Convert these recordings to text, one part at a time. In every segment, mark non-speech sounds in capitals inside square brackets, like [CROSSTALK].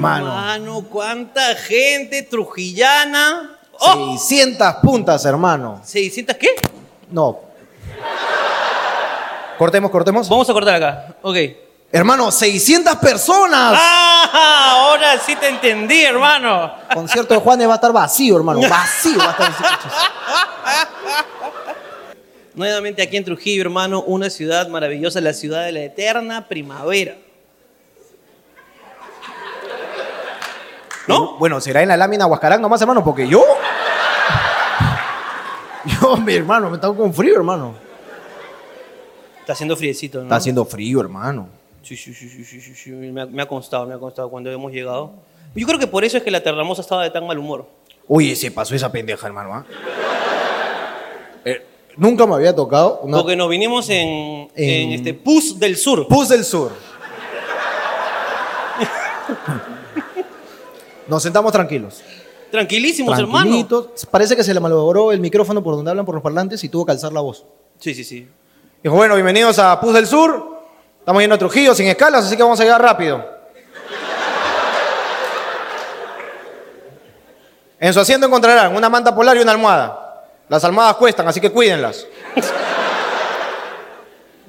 Hermano. hermano, cuánta gente trujillana. Oh, 600 puntas, hermano. 600 qué? No. Cortemos, cortemos. Vamos a cortar acá. Ok. Hermano, 600 personas. Ah, ahora sí te entendí, hermano. Concierto de Juanes va a estar vacío, hermano. Vacío va a estar. Nuevamente aquí en Trujillo, hermano, una ciudad maravillosa, la ciudad de la eterna primavera. ¿No? Bueno, será en la lámina Huascarán nomás, hermano, porque yo. Yo, mi hermano, me estaba con frío, hermano. Está haciendo friecito, ¿no? Está haciendo frío, hermano. Sí, sí, sí, sí, sí, sí, sí. Me, ha, me ha constado, me ha constado cuando hemos llegado. Yo creo que por eso es que la Terramosa estaba de tan mal humor. Oye, se pasó esa pendeja, hermano. ¿ah? Eh, nunca me había tocado una Porque nos vinimos en, en... En- este Pus del Sur. Pus del Sur. [LAUGHS] Nos sentamos tranquilos. Tranquilísimos, hermano. Parece que se le malogró el micrófono por donde hablan por los parlantes y tuvo que alzar la voz. Sí, sí, sí. Dijo, bueno, bienvenidos a Pus del Sur. Estamos yendo a Trujillo sin escalas, así que vamos a llegar rápido. En su asiento encontrarán una manta polar y una almohada. Las almohadas cuestan, así que cuídenlas.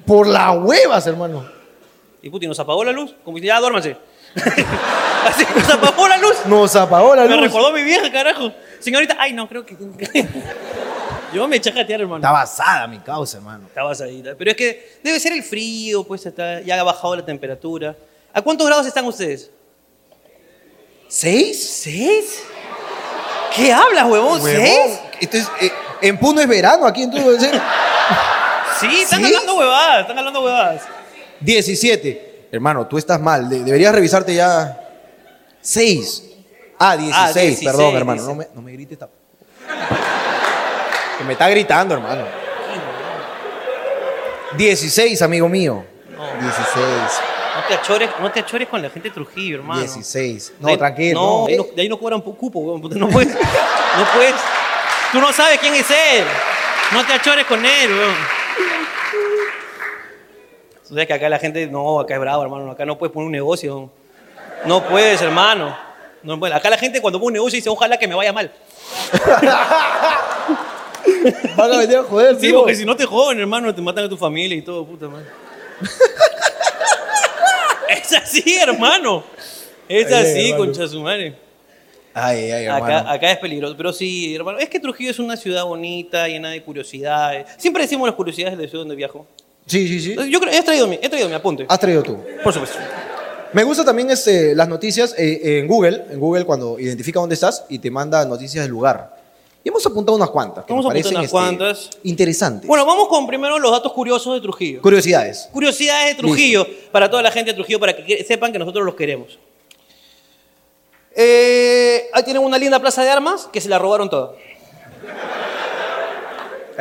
Por las huevas, hermano. Y Putin nos apagó la luz. Como que ya duérmanse. [LAUGHS] Así nos apagó la luz. Nos apagó la Me luz. recordó mi vieja, carajo. Señorita, ay, no, creo que. [LAUGHS] Yo me eché a jatear, hermano. Está basada mi causa, hermano. Estabas ahí. Pero es que debe ser el frío, pues está, ya ha bajado la temperatura. ¿A cuántos grados están ustedes? ¿Seis? ¿Seis? ¿Qué hablas, huevón? Huevón. ¿Seis? Esto es, eh, en Puno es verano, aquí en todo. Sí, están ¿Sí? hablando huevadas, están hablando huevadas. 17. Hermano, tú estás mal. de- deberías revisarte ya. 6. Ah, 16. Ah, 16, Perdón, hermano. No me, no me grites. Que me está gritando, hermano. 16, amigo mío. 16. No te achores, no te achores con la gente de Trujillo, hermano. 16. De ahí- No, tranquilo. No, no. de ahí no, de ahí no cobran cupo, No puedes. [LAUGHS] No puedes. Tú no sabes quién es él. No te achores con él, weón. Tú sabes que acá la gente, no, acá es bravo, hermano. Acá no puedes poner un negocio. No puedes, hermano. No puedes. Acá la gente cuando pone un negocio dice, ojalá que me vaya mal. [LAUGHS] Van a venir a joder, Sí, tío. porque si no te joden, hermano, te matan a tu familia y todo, puta madre. [LAUGHS] es así, hermano. Es Ay, así, hermano. concha su madre. Ay, ay, hermano. Acá, acá es peligroso, pero sí, hermano. Es que Trujillo es una ciudad bonita, llena de curiosidades. Siempre decimos las curiosidades de la ciudad donde viajo. Sí, sí, sí. Yo creo, he traído mi, he traído mi apunte. Has traído tú. Por supuesto. Me gusta también este, las noticias eh, en Google, en Google cuando identifica dónde estás y te manda noticias del lugar. Y hemos apuntado unas cuantas. Que Hemos apuntado parecen, unas este, cuantas. Interesantes. Bueno, vamos con primero los datos curiosos de Trujillo. Curiosidades. Curiosidades de Trujillo, para toda la gente de Trujillo, para que que sepan que nosotros los queremos. Eh, ahí tienen una linda plaza de armas que se la robaron toda.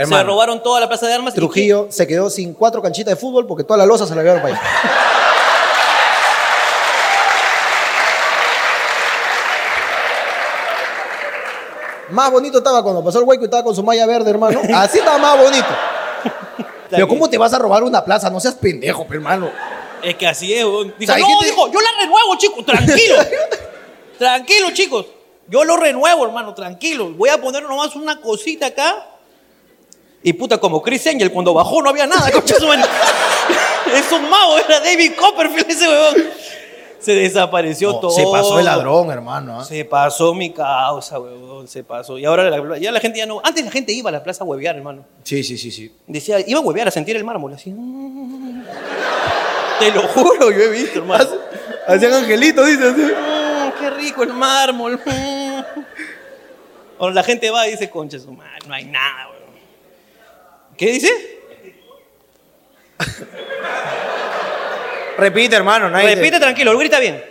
Se robaron toda la plaza de armas. y Trujillo se quedó sin cuatro canchitas de fútbol porque toda la losa se la llevaron para allá. Más bonito estaba cuando pasó el hueco y estaba con su malla verde, hermano. [LAUGHS] Así estaba más bonito. Pero ¿cómo te vas a robar una plaza? No seas pendejo, pe, hermano. Es que así es. Dijo, O sea, hay no, gente- dijo, yo la renuevo, chicos, tranquilo. [LAUGHS] tranquilo, chicos. Yo lo renuevo, hermano, tranquilo. Voy a poner nomás una cosita acá. Y puta, como Chris Angel, cuando bajó no había nada, concha su. [LAUGHS] Es un mago, era David Copperfield ese weón. Se desapareció No, todo. se pasó el ladrón, hermano. ¿ah? Se pasó mi causa, weón, se pasó. Y ahora la, ya la gente ya no... Antes la gente iba a la plaza a huevear, hermano. Sí, sí, sí, sí. Decía, iba a huevear, a sentir el mármol, así. Te lo juro, yo he visto, hermano. Hacían angelitos, dice. Mm, qué rico el mármol. mm. Ahora la gente va y dice, concha su madre, no hay nada, weón. ¿Qué dice? Repite, hermano. Nadie Repite tranquilo, grita bien.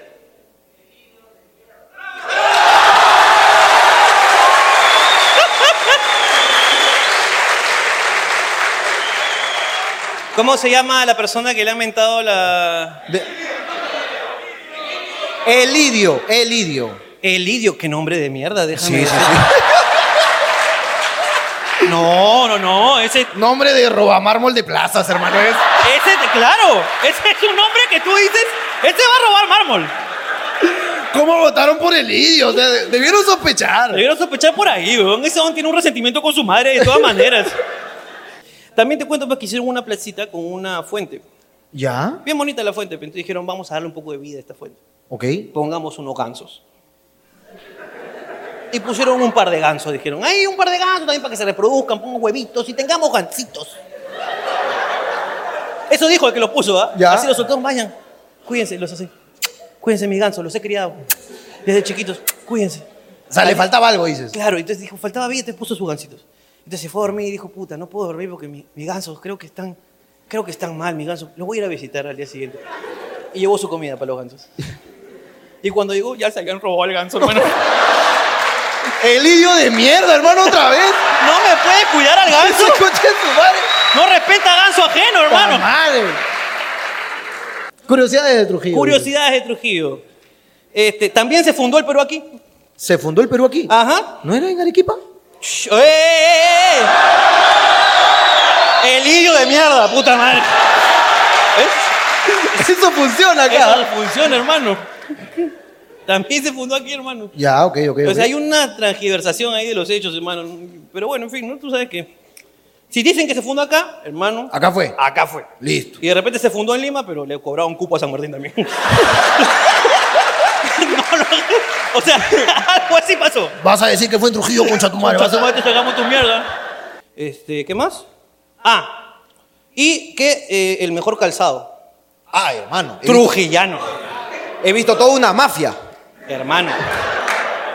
¿Cómo se llama la persona que le ha mentado la... De- Elidio, Elidio. Elidio? Qué nombre de mierda, déjame Sí, sí, sí. No, no, no. Ese, Nombre de robamármol de plazas, hermano. Es. ese, claro. Ese es un nombre que tú dices. Este va a robar mármol. ¿Cómo votaron por el idio? O sea, de- debieron sospechar. Debieron sospechar por ahí, weón. Ese hombre tiene un resentimiento con su madre de todas maneras. [LAUGHS] También te cuento pues, que hicieron una placita con una fuente. ¿Ya? Bien bonita la fuente, pero entonces dijeron, vamos a darle un poco de vida a esta fuente. Ok. Pongamos unos gansos. Y pusieron un par de gansos, dijeron, hay un par de gansos también para que se reproduzcan, pongan huevitos y tengamos gancitos. Eso dijo el que los puso, ¿ah? Así los soltaron, vayan, cuídense, los así. Cuídense mis gansos, los he criado desde chiquitos, cuídense. O sea, le faltaba algo, dices. Claro, entonces dijo, faltaba vida, te puso sus gansitos. Entonces se fue a dormir y dijo, puta, no puedo dormir porque mi- mis gansos creo que están, creo que están mal, mis gansos. Los voy a ir a visitar al día siguiente. Y llevó su comida para los gansos. [LAUGHS] Y cuando llegó, ya se habían robado el ganso, hermano. [LAUGHS] El idio de mierda, hermano, otra vez. No me puede cuidar al [LAUGHS] ganso. Ese coche de su madre. No respeta ganso ajeno, ¡La hermano. madre! Curiosidades de Trujillo. Curiosidades de Trujillo. Este, también se fundó el Perú aquí. ¿Se fundó el Perú aquí? Ajá. ¿No era en Arequipa? Shh, ¡Eh, eh, eh! El hillo de mierda, puta madre. ¿Ves? [LAUGHS] Eso funciona Eso acá. no funciona, hermano. También se fundó aquí, hermano. Ya, ok, ok. O ok. sea, hay una transgiversación ahí de los hechos, hermano. Pero bueno, en fin, ¿no? Tú sabes que. Si dicen que se fundó acá, hermano. Acá fue. Acá fue. Listo. Y de repente se fundó en Lima, pero le cobraron cupo a San Martín también. [LAUGHS] no, no. O sea, [LAUGHS] algo así pasó. Vas a decir que fue en Trujillo, concha tu madre. Concha tu madre, te sacamos tu mierda. Este, ¿qué más? Ah, y que eh, el mejor calzado. Ay, hermano. Trujillano. he visto toda una mafia. Hermano.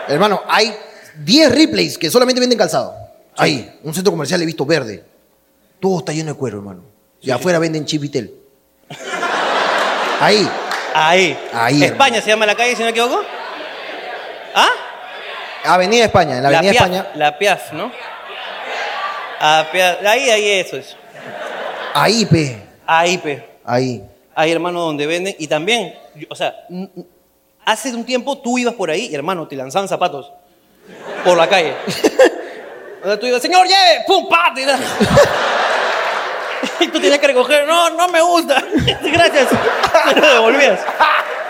Hermano, hay 10 replays que solamente venden calzado. Ahí, un centro comercial he visto verde. Todo está lleno de cuero, hermano. Y afuera venden chipitel. Ahí. Ahí. Ahí, España se llama la calle, si no me equivoco. ¿Ah? Avenida España, en la Avenida Piaf, España. La Piaf, ¿no? Ah, Piaf. Ahí, ahí, eso es. Ahí, pe. Ahí, pe. Ahí. Ahí, hermano, donde venden. Y también, o sea, hace un tiempo tú ibas por ahí y, hermano, te lanzaban zapatos por la calle. [LAUGHS] O tú ibas, señor, lleve, pum, pa, [LAUGHS] Y tú tenías que recoger, no, no me gusta. [LAUGHS] Gracias. Te lo devolvías.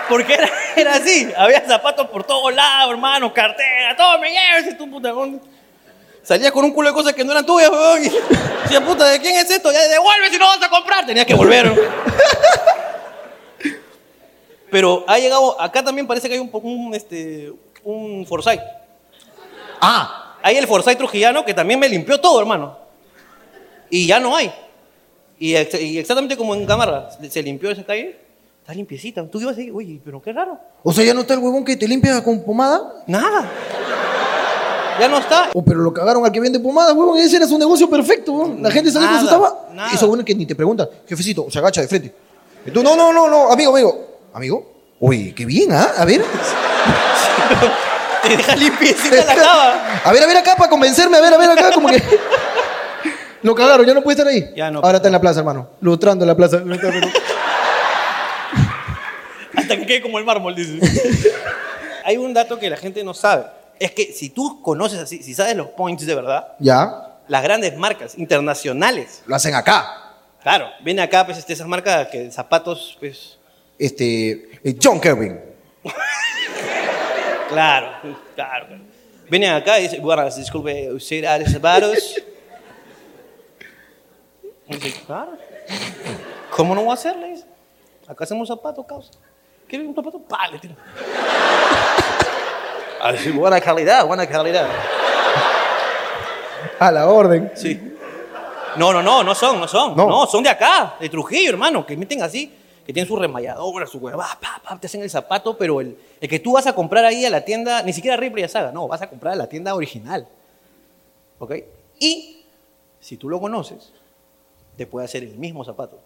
Porque era, era así. Había zapatos por todos lados, hermano, cartera, todo me lleves. Tú, puta. Salías con un culo de cosas que no eran tuyas, weón. Y decía, puta, ¿de quién es esto? Ya devuelve si no vas a comprar. Tenías que volver. Pero ha llegado, acá también parece que hay un, un, este, un Forsyth. Ah, Hay el Forsyth trujillano que también me limpió todo, hermano. Y ya no hay. Y, ex- y exactamente como en Gamarra, se- limpió esa calle, está limpiecita. Tú ibas ahí, oye, pero qué raro. o sea, ya no está el huevón que te limpia con pomada. Nada. Ya no está. Oh, pero lo cagaron al que vende pomada, huevón. Ese era su negocio perfecto, huevón. La gente sale con su Nada, taba. nada. Eso bueno que ni te pregunta, jefecito, se agacha de frente. Y tú, no, no, no, no, amigo, amigo. ¿Amigo? Oye, qué bien, ¿ah? A ver. [LAUGHS] Te deja limpiecita la cava. A ver, a ver acá para convencerme, a ver, a ver acá, como que. Lo cagaron, ya no puede estar ahí. Ya no. Ahora está en la plaza, hermano. Lustrando en la plaza. [LAUGHS] Hasta que quede como el mármol, dice. [LAUGHS] Hay un dato que la gente no sabe. Es que si tú conoces así, si sabes los points de verdad, ya. las grandes marcas internacionales, Lo hacen acá. claro, viene acá pues este, esas marcas que zapatos, pues, Este. eh, John Kerwin. [LAUGHS] claro, claro. claro. Vienen acá y dicen, bueno, disculpe, usted ha de zapatos. Y dice, claro. ¿Cómo no voy a hacerle? Dice, Acá hacemos zapatos, causa. ¿Quiere un zapato? Pa, le tiro. [LAUGHS] Así, buena calidad, buena calidad. A la orden. Sí. No, no, no, no son, no son. No. No, son de acá, de Trujillo, hermano, que meten así, que tienen su remalladora, su hueva, pa, pa, te hacen el zapato, pero el, el que tú vas a comprar ahí a la tienda, ni siquiera Ripley y Saga, no, vas a comprar a la tienda original. ¿Ok? Y si tú lo conoces, te puede hacer el mismo zapato,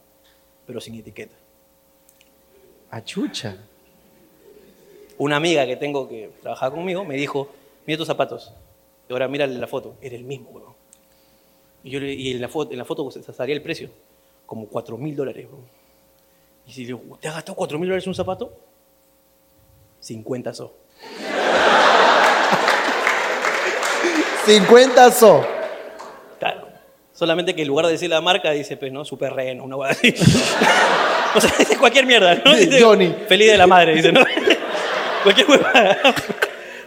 pero sin etiqueta. Achucha. Una amiga que tengo que trabajar conmigo me dijo, mira tus zapatos. Y ahora mírale la foto, era el mismo, huevón. Y, yo le- y en la foto, en la foto salía el precio, como 4 mil dólares. huevón. Y si digo, ¿te has gastado 4 mil dólares en un zapato? 50 so. 50 so. Claro. Solamente que en lugar de decir la marca, dice, pues, ¿no? Super reno, una hueá así. [LAUGHS] o sea, dice cualquier mierda, ¿no? Dice, Johnny. Feliz de la madre, dice, ¿no? [LAUGHS] cualquier hueá.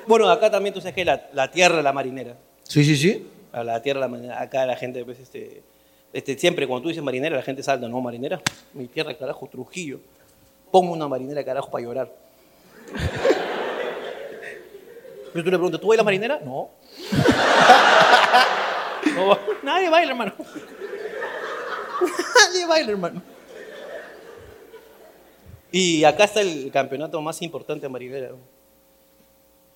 bueno, acá también tú sabes que la, la tierra, la marinera. Sí, sí, sí. La tierra, la marinera. Acá la gente, pues, este, este, siempre cuando tú dices marinera, la gente salta, no, marinera. Mi tierra, carajo, Trujillo. Pongo una marinera, carajo, para llorar. Pero tú le preguntas, ¿tú bailas marinera? No. [LAUGHS] No, nadie baila, hermano. [LAUGHS] Nadie baila, hermano. Y acá está el campeonato más importante de marinera.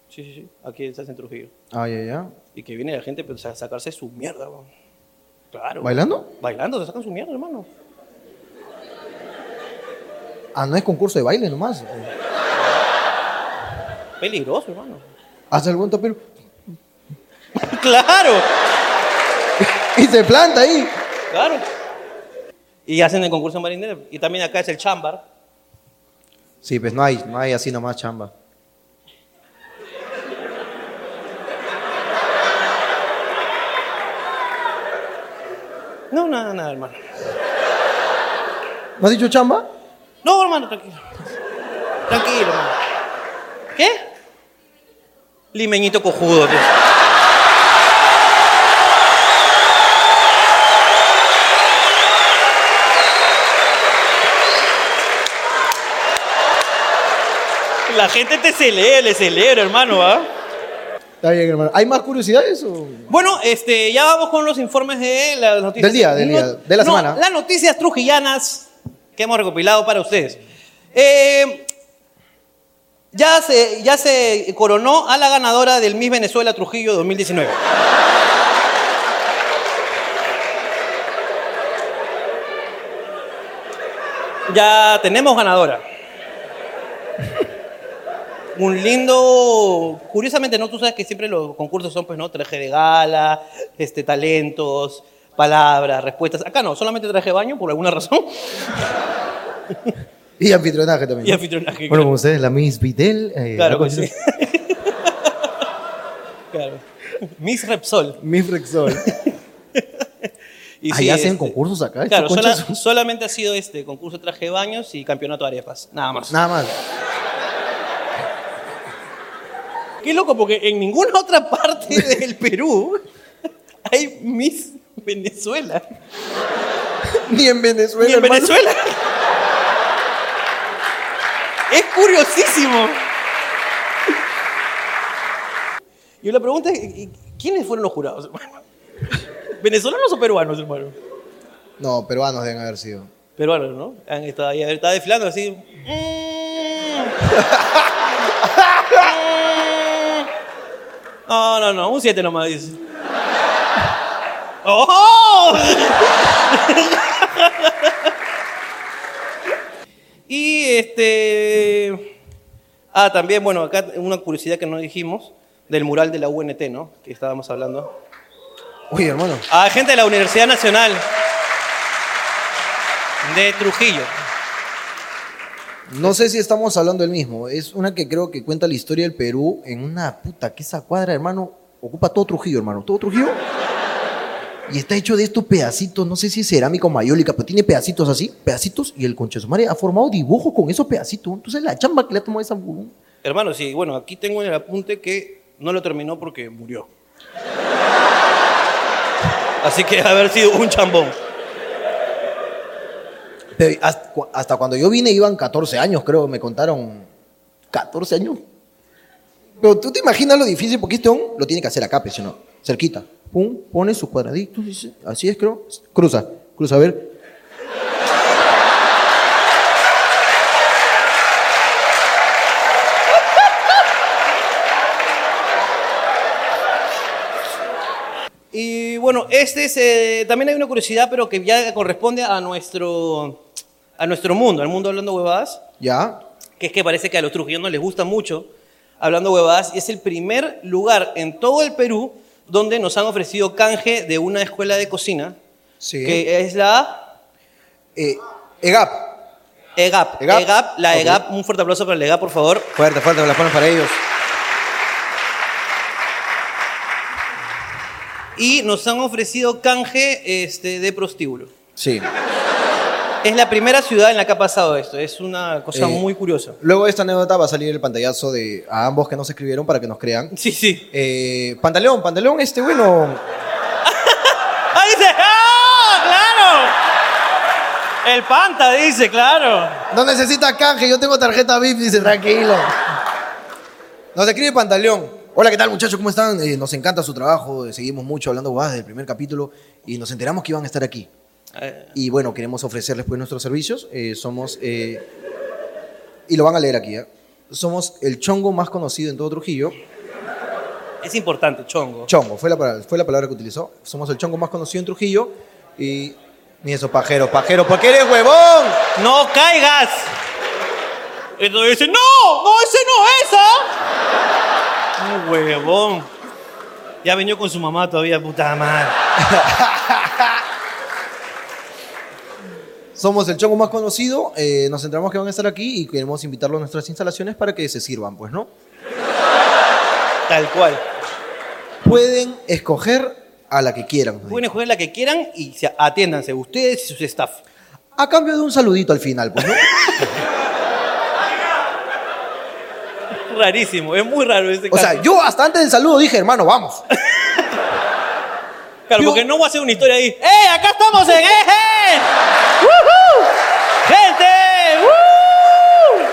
Sí, sí, sí. Aquí está en Trujillo. Ah, ya, ya. Y que viene la gente pues, a sacarse su mierda. weón. Claro. ¿Bailando? Bailando, se sacan su mierda, hermano. Ah, no es concurso de baile nomás. Peligroso, hermano. Hace buen pero [LAUGHS] claro, Y se planta ahí. claro. Y hacen el concurso de marinera. Y también acá es el chambar. Sí, pues no hay, no hay así nomás chamba. No, nada, nada, hermano. ¿No has dicho chamba? No, hermano, tranquilo. Tranquilo, hermano. ¿Qué? Limeñito cojudo. tío. La gente te celebra, le celebra, hermano, ¿ah? Está bien, hermano. ¿Hay más curiosidades o...? Bueno, este, ya vamos con los informes de las noticias. Del día, del día, de la no, semana. Las noticias trujillanas que hemos recopilado para ustedes. Eh, ya, se, ya se coronó a la ganadora del Miss Venezuela Trujillo 2019. Ya tenemos ganadora. Un lindo, curiosamente, ¿no? Tú sabes que siempre los concursos son, pues, ¿no? Traje de gala, este, talentos, palabras, respuestas. Acá no, solamente traje de baño, por alguna razón. [LAUGHS] Y anfitrionaje también. Y anfitrionaje. Bueno, como ustedes, la Miss Videl. eh, Claro así. sí. [LAUGHS] claro. Miss Repsol. Miss Rexol. [LAUGHS] Y Ahí sí, hacen este, concursos acá. Claro, sola- solamente ha sido este concurso de traje de baños y campeonato de arepas. Nada más. Nada más. Qué loco, porque en ninguna [LAUGHS] otra parte del Perú hay Miss Venezuela. [LAUGHS] Ni en Venezuela. Ni en hermano. Venezuela. Es curiosísimo. Y la pregunta es, ¿y- ¿quiénes fueron los jurados, hermano? ¿Venezolanos o peruanos, hermano? No, peruanos deben haber sido. Peruanos, ¿no? Han estado ahí, estaba desfilando así. Mm. [LAUGHS] No, no, no, un 7 nomás dice. ¡Oh! [LAUGHS] y este. Ah, también, bueno, acá una curiosidad que no dijimos del mural de la UNT, ¿no? Que estábamos hablando. Oye, hermano. A gente de la Universidad Nacional de Trujillo. No sé si estamos hablando del mismo. Es una que creo que cuenta la historia del Perú en una puta que esa cuadra, hermano, ocupa todo Trujillo, hermano. Todo Trujillo. Y está hecho de estos pedacitos, no sé si es cerámica o mayólica, pero tiene pedacitos así, pedacitos, y el concha de su madre ha formado dibujos con esos pedacitos. Entonces la chamba que le ha tomado esa... Hermano, sí, bueno, aquí tengo en el apunte que no lo terminó porque murió. [LAUGHS] Así que haber sido un chambón. Pero hasta, cu- hasta cuando yo vine iban 14 años, creo, me contaron. 14 años. Pero tú te imaginas lo difícil, porque este lo tiene que hacer acá, pues, si no, cerquita. Pum, pone sus cuadraditos, así es, creo. Cruza, cruza, a ver. Y bueno, este es, eh, también hay una curiosidad, pero que ya corresponde a nuestro, a nuestro mundo, al mundo hablando huevadas, Ya. que es que parece que a los trujillanos les gusta mucho hablando huevadas, y es el primer lugar en todo el Perú donde nos han ofrecido canje de una escuela de cocina, Sí. que es la Eh, EGAP. EGAP. EGAP. EGAP, la. EGAP, un fuerte aplauso para la EGAP, por favor. Fuerte, fuerte, me la ponen para ellos. y nos han ofrecido canje este, de prostíbulo. Sí. Es la primera ciudad en la que ha pasado esto. Es una cosa Eh, muy curiosa. Luego de esta anécdota va a salir el pantallazo de a ambos que nos escribieron para que nos crean. Sí, sí. Eh, Pantaleón, Pantaleón, este bueno. [LAUGHS] ¡Ah, dice! ¡Ah, claro! El Panta dice, claro. No necesita canje, yo tengo tarjeta VIP, dice, tranquilo. Nos escribe Pantaleón. Hola, ¿qué tal muchachos? ¿Cómo están? Eh, nos encanta su trabajo, eh, seguimos mucho hablando guadas desde el primer capítulo y nos enteramos que iban a estar aquí. Y bueno, queremos ofrecerles pues nuestros servicios. Eh, somos, eh, y lo van a leer aquí, ¿eh? Somos el chongo más conocido en todo Trujillo. Es importante, chongo. Chongo, fue la, palabra- fue la palabra que utilizó. Somos el chongo más conocido en Trujillo. Y ni esos pajeros, pajeros, porque eres huevón. ¡No caigas! Entonces dice, ¡no! ¡No, ese no es, ah! ¡No, huevón! Ya venió con su mamá todavía, puta madre. [LAUGHS] Somos el chongo más conocido. eh, nos enteramos que van a estar aquí y queremos invitarlos a nuestras instalaciones para que se sirvan, pues, ¿no? Tal cual. Pueden escoger a la que quieran. Pueden escoger la que quieran y se- atiéndanse, ustedes y sus staff. A cambio de un saludito al final, pues, ¿no? [LAUGHS] Rarísimo, es muy raro ese O sea, yo hasta antes del saludo dije, hermano, vamos. [LAUGHS] Claro, porque no voy a hacer una historia ahí. ¡Eh! ¡Acá estamos en Eje! ¡Woohoo! ¡Gente! ¡Woo!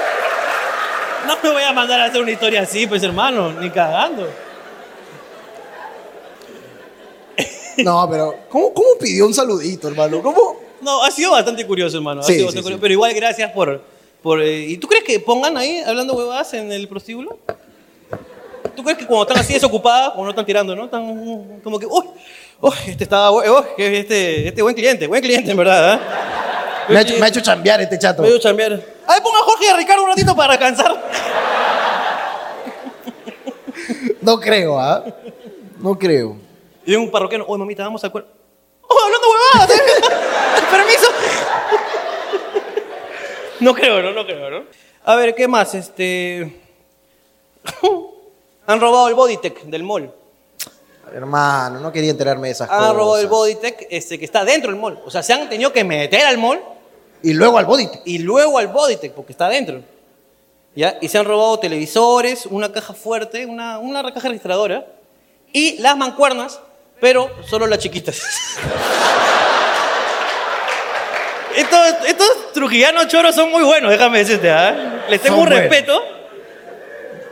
No me voy a mandar a hacer una historia así, pues hermano, ni cagando. No, pero ¿cómo, cómo pidió un saludito, hermano? ¿Cómo? No, ha sido bastante curioso, hermano. ha Sí, sido bastante sí. curioso. Pero igual, gracias por. por eh, ¿Y tú crees que pongan ahí hablando huevadas en el prostíbulo? ¿Tú crees que cuando están así desocupadas, como no están tirando, ¿no? Están como que, uy, uy, este estaba, uy, este, este buen cliente, buen cliente en verdad, ¿eh? Me ha, hecho, me ha hecho chambear este chato. Medio chambear. A ver, ponga a Jorge y a Ricardo un ratito para descansar. No creo, ¿ah? No creo. Y un parroquiano, oye, mamita, vamos al cuerpo. ¡Oh, hablando huevadas! ¿eh? [LAUGHS] ¡Permiso! no creo, ¿no? No creo, ¿no? A ver, ¿qué más? Este... Han robado el Bodytech del mall. Hermano, no quería enterarme de esas Han cosas. robado el Bodytech este, que está dentro del mall. O sea, se han tenido que meter al mall Y luego al body. y luego al Bodytech porque está dentro. ¿Ya? Y se han robado televisores, una caja fuerte, una, una caja registradora y las mancuernas, pero solo las chiquitas. [LAUGHS] estos, estos trujillanos choros son muy buenos, déjame decirte. ¿ah? Les tengo Son un buenos. respeto.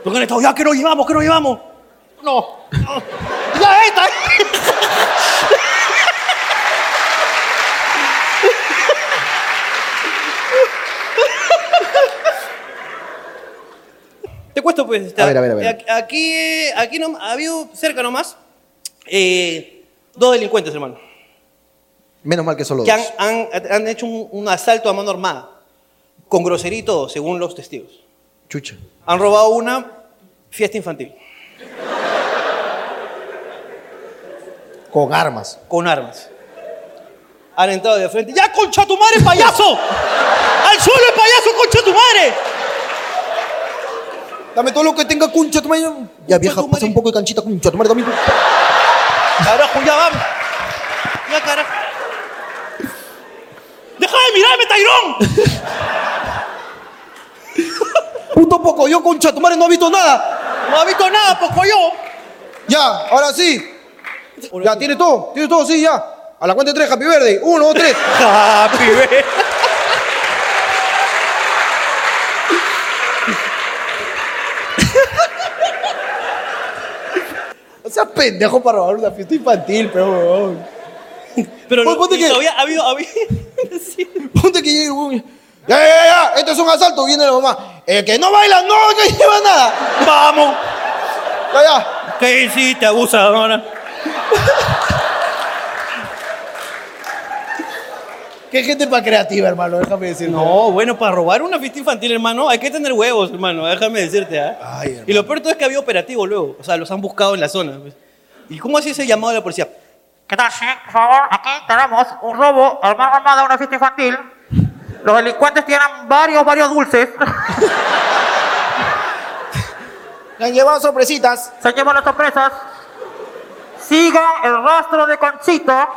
Porque han estado, ya, que nos llevamos, que nos llevamos. No. no. ya, esta. Te cuento, pues. este, A ver, a ver, a ver. Aquí, aquí no, ha habido cerca nomás eh, dos delincuentes, hermano, Menos mal que solo que dos. han, han- han hecho un, un asalto a mano armada, con todo, según los testigos. Chucha. Han robado una fiesta infantil, Con armas. con armas. Han entrado de frente. ¡Ya, concha tu madre, payaso! ¡Al suelo el payaso, concha tu madre! Dame todo lo que tenga concha tu madre. Ya vieja, pasa madre. un poco de canchita concha tu madre también. Carajo, ya vamos. Ya, carajo. ¡Deja de mirarme, Tairón! Puto poco, yo concha tu madre no ha visto nada. No ha visto nada, poco yo. Ya, ahora sí. Ya, tiene todo, tiene todo, sí, ya. A la cuenta de tres, Happy Verde. Uno, dos, tres. [LAUGHS] Happy birthday. O sea, pendejo para robar una fiesta infantil, pero. Pero no, ponte que- todavía ha habido... ha habido- [LAUGHS] sí. Ponte que llegue un... Ya, ya, ya, ya, esto es un asalto, viene la mamá. El que no baila, no que lleva nada. ¡Vamos! Ya, ya. ¿Qué hiciste, abusadora? Qué gente para creativa, hermano, déjame decir. No, bueno, para robar una fiesta infantil, hermano, hay que tener huevos, hermano, déjame decirte. Ay, hermano. y lo peor todo es que había operativo luego, o sea, los han buscado en la zona. pues. ¿Y cómo así ese llamado de la policía? ¿Qué tal? Sí, por favor, aquí tenemos un robo a mano armada a una fiesta infantil. Los delincuentes tienen varios, varios dulces. [LAUGHS] Le han llevado sorpresitas. Se llevan las sorpresas. sigan el rastro de Conchito. [LAUGHS]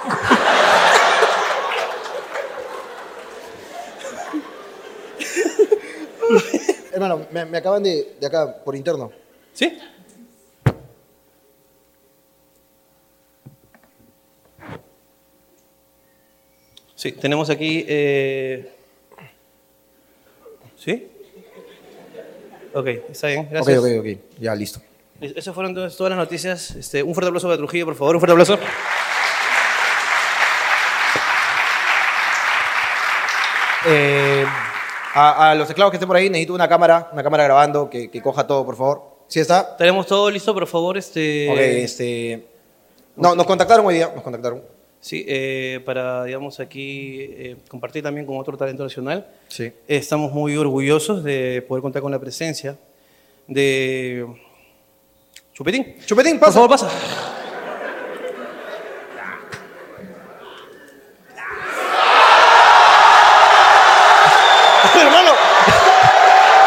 Hermano, me, me acaban de, de acá, por interno. ¿Sí? Sí, tenemos aquí. eh, Ok, está bien, Ok, gracias. ok, ok. Ya, listo. Esas fueron entonces todas las noticias. Este, un fuerte aplauso para Trujillo, por favor, un fuerte aplauso. Eh, a, a los esclavos que estén por ahí, necesito una cámara, una cámara grabando que, que coja todo, por favor. ¿Sí está? Tenemos todo listo, por favor. Este, Ok, este... No, nos contactaron hoy día, nos contactaron. Sí, eh, para, digamos, aquí eh, compartir también con otro talento nacional. Sí. Estamos muy orgullosos de poder contar con la presencia de Chupetín. Chupetín, Por pasa. favor, pasa. [LAUGHS] hermano.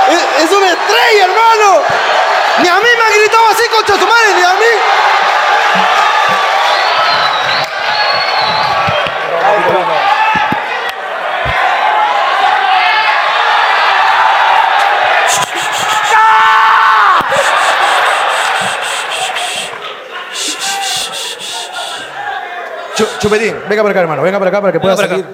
Es, es una estrella, hermano. Ni a mí me han gritado así, concha su madre, ni a mí. Chupetín, venga para acá, hermano. Venga para acá para que pueda salir.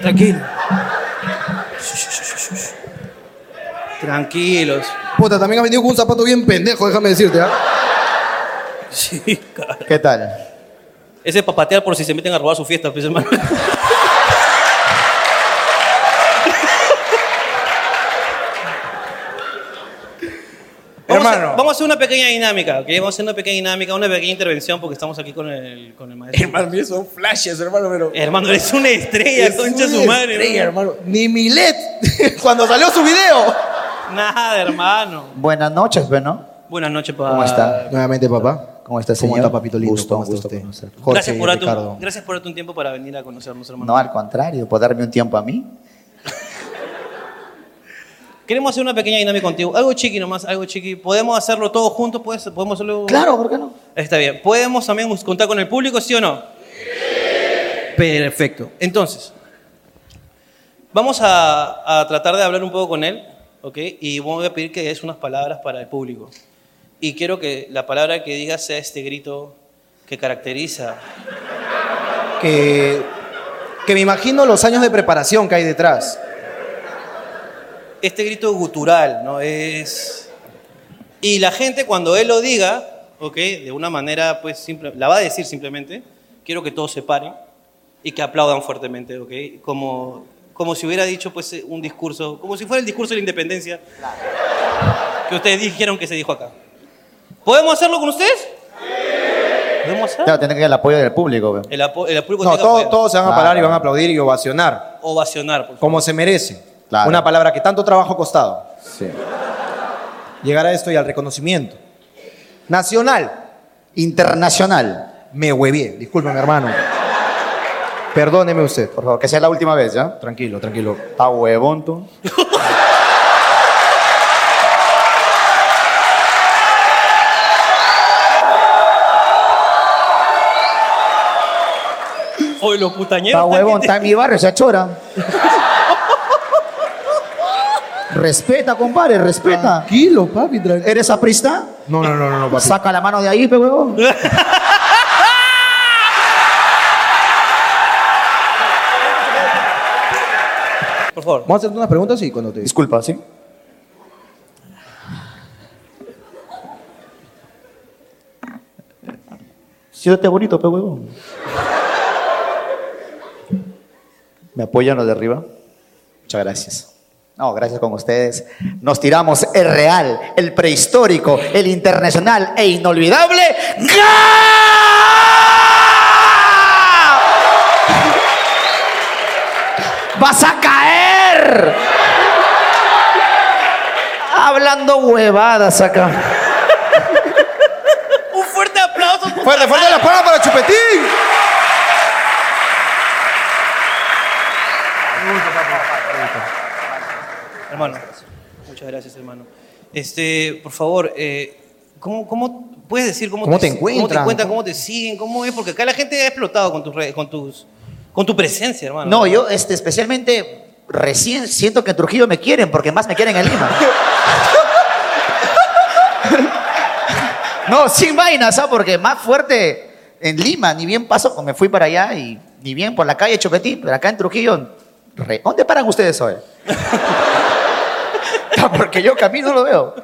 Tranquilo. Tranquilos. Puta, también ha venido con un zapato bien pendejo, déjame decirte, ¿ah? Sí, cara. ¿Qué tal? Ese es para patear por si se meten a robar su fiesta, pues, hermano. Vamos a- Hermano. vamos a hacer una pequeña dinámica, ¿ok? Vamos a hacer una pequeña dinámica, una pequeña intervención porque estamos aquí con el, con el maestro. Hermano, mío, son flashes, hermano, pero... Hermano, eres una estrella, Es concha una su madre. estrella, hermano. hermano. Ni Milet, [LAUGHS] cuando salió su video. Nada, hermano. Buenas noches, ¿no? Buenas noches, papá. ¿Cómo está? Nuevamente, papá. ¿Cómo está, ¿Cómo señor? está, papito lindo? Gusto, ¿Cómo gusto usted? Jorge gracias, por darte un, gracias por darte un tiempo para venir a conocernos, hermano. No, al contrario, por darme un tiempo a mí. Queremos hacer una pequeña dinámica contigo. Algo chiqui nomás, algo chiqui. ¿Podemos hacerlo todos juntos? ¿Puedes- ¿Podemos hacerlo? Claro, ¿por qué no? Está bien. ¿Podemos también contar con el público, sí o no? Perfecto. Entonces, vamos a, a tratar de hablar un poco con él, ¿ok? Y voy a pedir que des unas palabras para el público. Y quiero que la palabra que digas sea este grito que caracteriza. Que, que me imagino los años de preparación que hay detrás. Este grito gutural, ¿no? Es... Y la gente cuando él lo diga, ¿ok? De una manera, pues, simple, la va a decir simplemente. Quiero que todos se paren y que aplaudan fuertemente, ¿ok? Como, como si hubiera dicho, pues, un discurso, como si fuera el discurso de la independencia que ustedes dijeron que se dijo acá. ¿Podemos hacerlo con ustedes? ¿Podemos hacerlo? Claro, tiene que el apoyo del público. El, apo- el público No, tiene que todos, apoyar. todos se van a Claro. parar y van a aplaudir y ovacionar. Ovacionar, por favor. Como se merece. Claro. Una palabra que tanto trabajo ha costado. Sí. Llegar a esto y al reconocimiento. Nacional. Internacional. Me huevié. Discúlpeme, hermano. Perdóneme usted. Por favor, que sea la última vez, ¿ya? Tranquilo, tranquilo. Está huevón tú. Hoy los putañeros. Está huevón, está en mi barrio, se achora. [LAUGHS] respeta, compadre, respeta. Tranquilo, papi, tranquilo. ¿Eres aprista? No, no, no, no, no, papi. Saca la mano de ahí, pe huevón. [LAUGHS] Por favor. Vamos a hacerte unas preguntas y cuando te... Disculpa, ¿sí? Siéntate bonito, pe huevón. ¿Me apoyan los de arriba? Muchas gracias. No, gracias con ustedes. Nos tiramos el real, el prehistórico, el internacional e inolvidable. ¡Ga! ¡Vas a caer! Hablando huevadas acá. Un fuerte aplauso. ¡Fuerte, fuerte la palabra para Chupetín! Hermano, muchas gracias, hermano. Este, por favor, eh, ¿cómo, cómo puedes decir cómo, ¿Cómo te ¿Cómo te encuentran? encuentran? ¿Cómo te siguen? ¿Cómo es? Porque acá la gente ha explotado con tus redes, con tus, con tu presencia, hermano. No, yo este, especialmente recién siento que en Trujillo me quieren porque más me quieren en Lima. no, sin vainas, ¿sabes? Porque más fuerte en Lima, ni bien paso, me fui para allá y ni bien por la calle Chupetín, pero acá en Trujillo, re- ¿dónde paran ustedes hoy? [LAUGHS] porque yo camino no lo veo.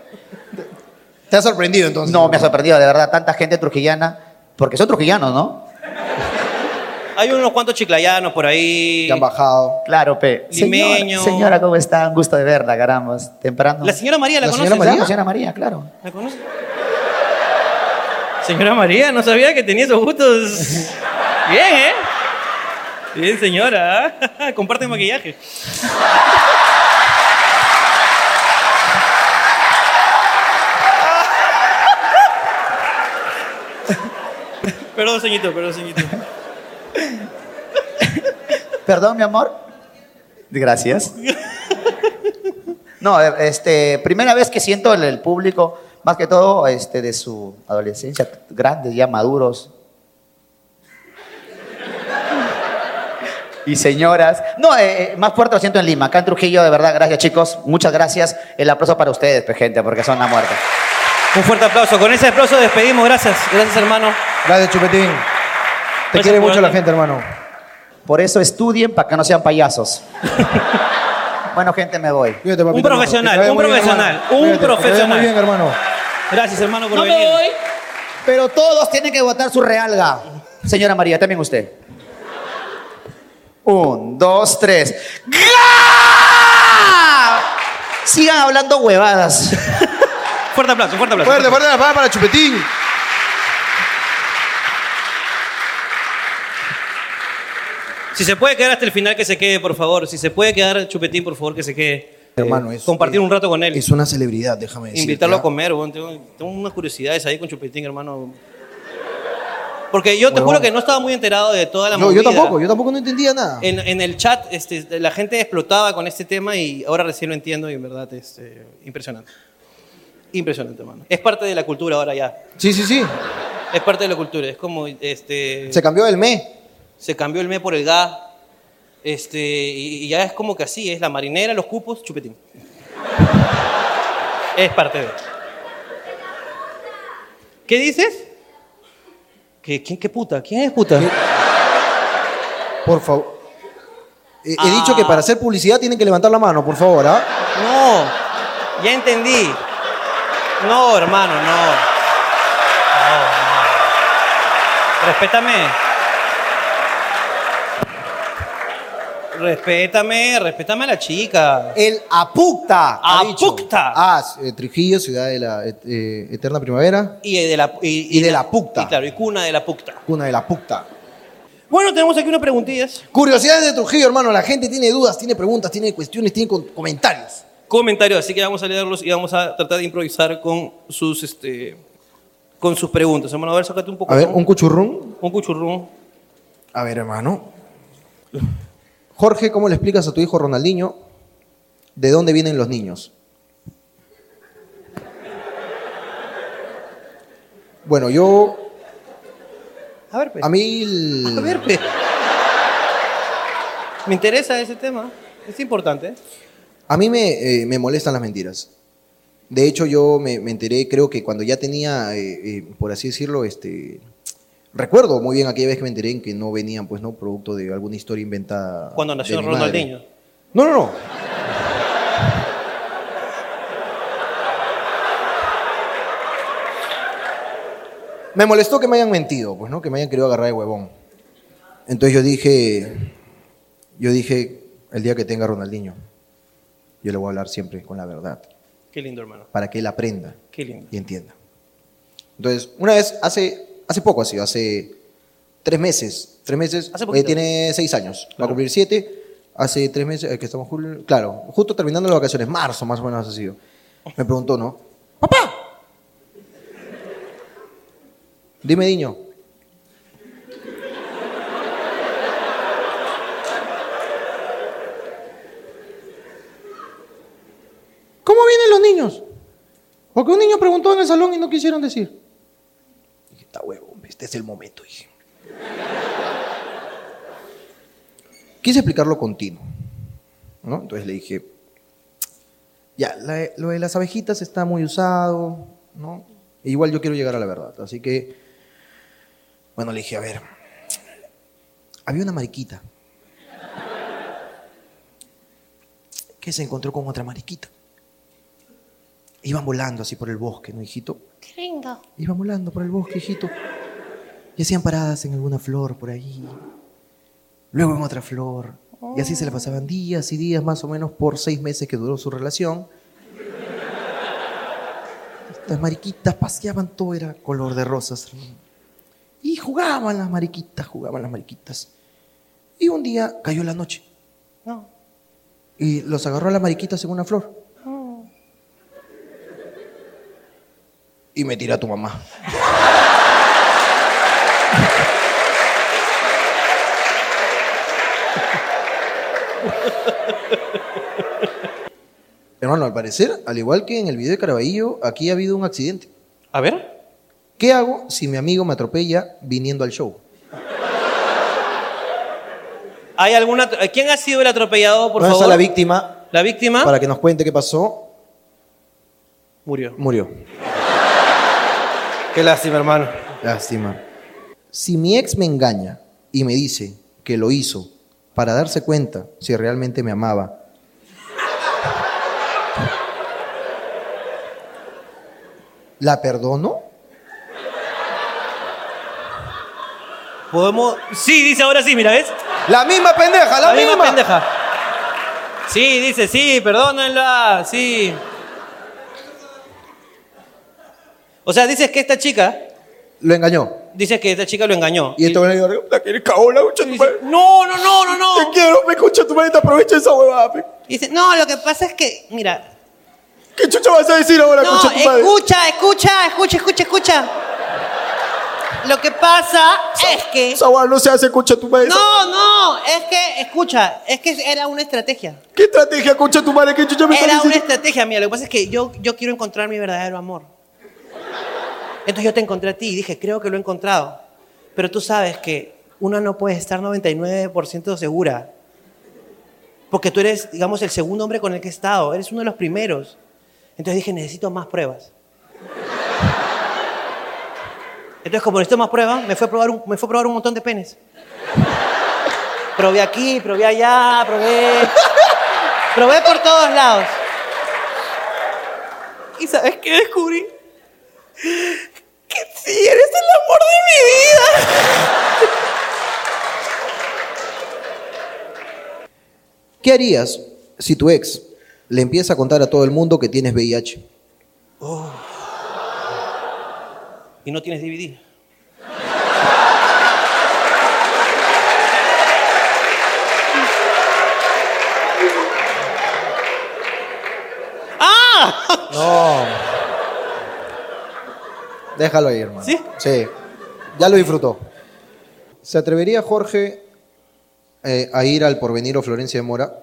¿Te ha sorprendido entonces? No, me ha sorprendido, de verdad, tanta gente trujillana, porque son trujillanos, ¿no? [LAUGHS] Hay unos cuantos chiclayanos por ahí. Que han bajado. Claro, pe. Limeño. Señora, señora, ¿cómo está? Un gusto de verla, caramba. Temprano. La señora María, ¿la, ¿La conoces? señora María? Claro, señora María, claro. ¿La conoces? Señora María, no sabía que tenía esos gustos. [LAUGHS] Bien, ¿eh? Bien, señora. ¿ah? Comparte maquillaje. Perdón, señorito, perdón, señorito. [LAUGHS] Perdón, mi amor. Gracias. No, este, primera vez que siento el, el público, más que todo este, de su adolescencia, grandes, ya maduros. Y señoras. No, eh, eh, más fuerte lo siento en Lima. Acá en Trujillo, de verdad, gracias chicos. Muchas gracias. El aplauso para ustedes, pues, gente, porque son la muerte. Un fuerte aplauso. Con ese aplauso despedimos. Gracias. Gracias, hermano. Gracias, Chupetín. Te quiere mucho la gente, hermano. Por eso estudien para que no sean payasos. [LAUGHS] bueno, gente, me voy. Papito, Un profesional, un bien, profesional, un profesional. muy bien, hermano. Gracias, hermano, por No me voy. Pero todos tienen que votar su realga. Señora María, también usted. Un, dos, tres. ¡Ga! Sigan hablando huevadas. Fuerte aplauso, fuerte aplauso. Fuerte, fuerte la palabra para Chupetín. Si se puede quedar hasta el final, que se quede, por favor. Si se puede quedar Chupetín, por favor, que se quede. Hermano, Eh, es- Compartir un rato con él. Es una celebridad, déjame decir. Invitarlo a comer, weón. Tengo, tengo unas curiosidades ahí con Chupetín, hermano. Porque yo te Huevón. juro que no estaba muy enterado de toda la No, yo tampoco, yo tampoco no entendía nada. En, en el chat este, la gente explotaba con este tema y ahora recién lo entiendo y en verdad es eh, impresionante. Impresionante, hermano. Es parte de la cultura ahora ya. Sí, sí, sí. Es parte de la cultura. Es como, este... Se cambió el me. Se cambió el me por el ga. Este, y, y ya es como que así, es la marinera, los cupos, chupetín. es parte de. ¿Qué dices? ¿Qué, ¿Quién qué puta? ¿Quién es puta? Por favor. He, he Ah. dicho que para hacer publicidad tienen que levantar la mano, por favor, ¿ah? No, ya entendí. No, hermano, no. No, no. Respétame. Respétame, respétame a la chica. El Apucta. ha dicho. Apucta. Ah, eh, Trujillo, ciudad de la et- eh, eterna primavera. Y de la, y, Y de la pucta. Y claro, y cuna de la pucta. Cuna de la Apucta. Bueno, tenemos aquí unas preguntillas. Curiosidades de Trujillo, hermano. La gente tiene dudas, tiene preguntas, tiene cuestiones, tiene con- comentarios. Comentarios, así que vamos a leerlos y vamos a tratar de improvisar con sus, este, con sus preguntas. Hermano, a ver, sácate un poco. A ver, un cuchurrún. un cuchurrún. A ver, hermano. Jorge, ¿cómo le explicas a tu hijo Ronaldinho de dónde vienen los niños? Bueno, yo. A ver, pues. A mí. [LAUGHS] el- A ver, pe. Me interesa ese tema. Es importante. A mí me, eh, me molestan las mentiras. De hecho, yo me, me enteré, creo que cuando ya tenía, eh, eh, por así decirlo, este. Recuerdo muy bien aquella vez que me enteré en que no venían, pues, ¿no? Producto de alguna historia inventada. Cuando de nació madre. Ronaldinho. No, no, no. Me molestó que me hayan mentido, pues, ¿no? Que me hayan querido agarrar de huevón. Entonces yo dije, yo dije, el día que tenga Ronaldinho, yo le voy a hablar siempre con la verdad, Qué lindo, hermano. para que él aprenda Qué lindo. y entienda. Entonces, una vez, hace, hace poco ha sido, hace tres meses, tres meses, Hace eh, tiene seis años, va a cumplir siete, hace tres meses, eh, que estamos julio, claro, justo terminando las vacaciones, marzo más o menos ha sido. Me preguntó, ¿no? ¡Papá! Dime, niño. ¿Cómo vienen los Porque un niño preguntó en el salón y no quisieron decir. Está huevo, este es el momento, dije. Quise explicarlo continuo. ¿no? Entonces le dije, ya, lo de las abejitas está muy usado, ¿no? E igual yo quiero llegar a la verdad. Así que, bueno, le dije, a ver, había una mariquita que se encontró con otra mariquita. Iban volando así por el bosque, ¿no, hijito? Qué lindo. Iban volando por el bosque, hijito. Y hacían paradas en alguna flor por ahí. Luego en otra flor. Y así se la pasaban días y días, más o menos por seis meses que duró su relación. Estas mariquitas paseaban, todo era color de rosas. Y jugaban las mariquitas, jugaban las mariquitas. Y un día cayó la noche. No. Y los agarró a las mariquitas en una flor. Y me tira a tu mamá. Hermano, al parecer, al igual que en el video de Caraballo, aquí ha habido un accidente. A ver. ¿Qué hago si mi amigo me atropella viniendo al show? ¿Hay alguna... ¿Quién ha sido el atropellado, por ¿Dónde favor? está la víctima? La víctima Para que nos cuente qué pasó. murió. Murió. Qué lástima, hermano. Lástima. Si mi ex me engaña y me dice que lo hizo para darse cuenta si realmente me amaba, ¿la perdono? Podemos... Sí, dice ahora sí, mira, ¿ves? La misma pendeja, la, La misma pendeja. Sí, dice, sí, perdónenla, sí. O sea, dices que esta chica, Lo engañó. dices que esta chica lo engañó. Y esto viene y la quiere cagó la concha tu madre. No, no, no, no, no. Te quiero, me concha tu madre, te aprovecha esa huevada. pe. Dice, no, lo que pasa es que, mira, ¿Qué chucha vas a decir ahora, no, concha tu madre? escucha, escucha, escucha, escucha, escucha. Lo que pasa es que... Esa huevada no se hace, concha tu madre. No, no, es que, escucha, es que era una estrategia. ¿Qué estrategia, concha tu madre? ¿Qué chucha me Era estás una diciendo? estrategia mía. Lo que pasa es que yo, yo quiero encontrar mi verdadero amor. Entonces yo te encontré a ti y dije, creo que lo he encontrado. Pero tú sabes que uno no puede estar 99% segura. Porque tú eres, digamos, el segundo hombre con el que he estado. Eres uno de los primeros. Entonces dije, necesito más pruebas. Entonces, como necesito más pruebas, me fue a probar un, me fue a probar un montón de penes. Probé aquí, probé allá, probé. Probé por todos lados. ¿Y sabes qué descubrí? Sí, eres el amor de mi vida. ¿Qué harías si tu ex le empieza a contar a todo el mundo que tienes VIH? Y no tienes DVD. ¡Ah! No. Déjalo ahí, hermano. ¿Sí? Sí. Ya lo disfrutó. ¿Se atrevería Jorge eh, a ir al porvenir o Florencia de Mora?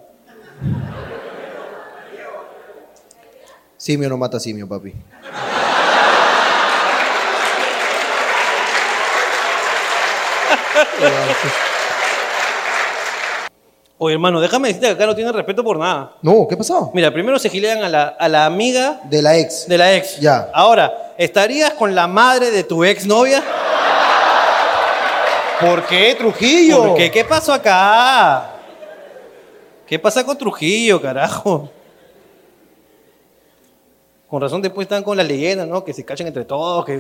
Simio no mata simio, papi. [LAUGHS] Oye, hermano, déjame decirte que acá no tienen respeto por nada. No, ¿qué pasó? Mira, primero se gilean a la, a la amiga De la ex. de la ex. Ya. Ahora, ¿estarías con la madre de tu ex novia? ¿Por qué, Trujillo? ¿Por qué? ¿Qué pasó acá? ¿Qué pasa con Trujillo, carajo? Con razón después están con la leyenda, ¿no? Que se cachan entre todos, que,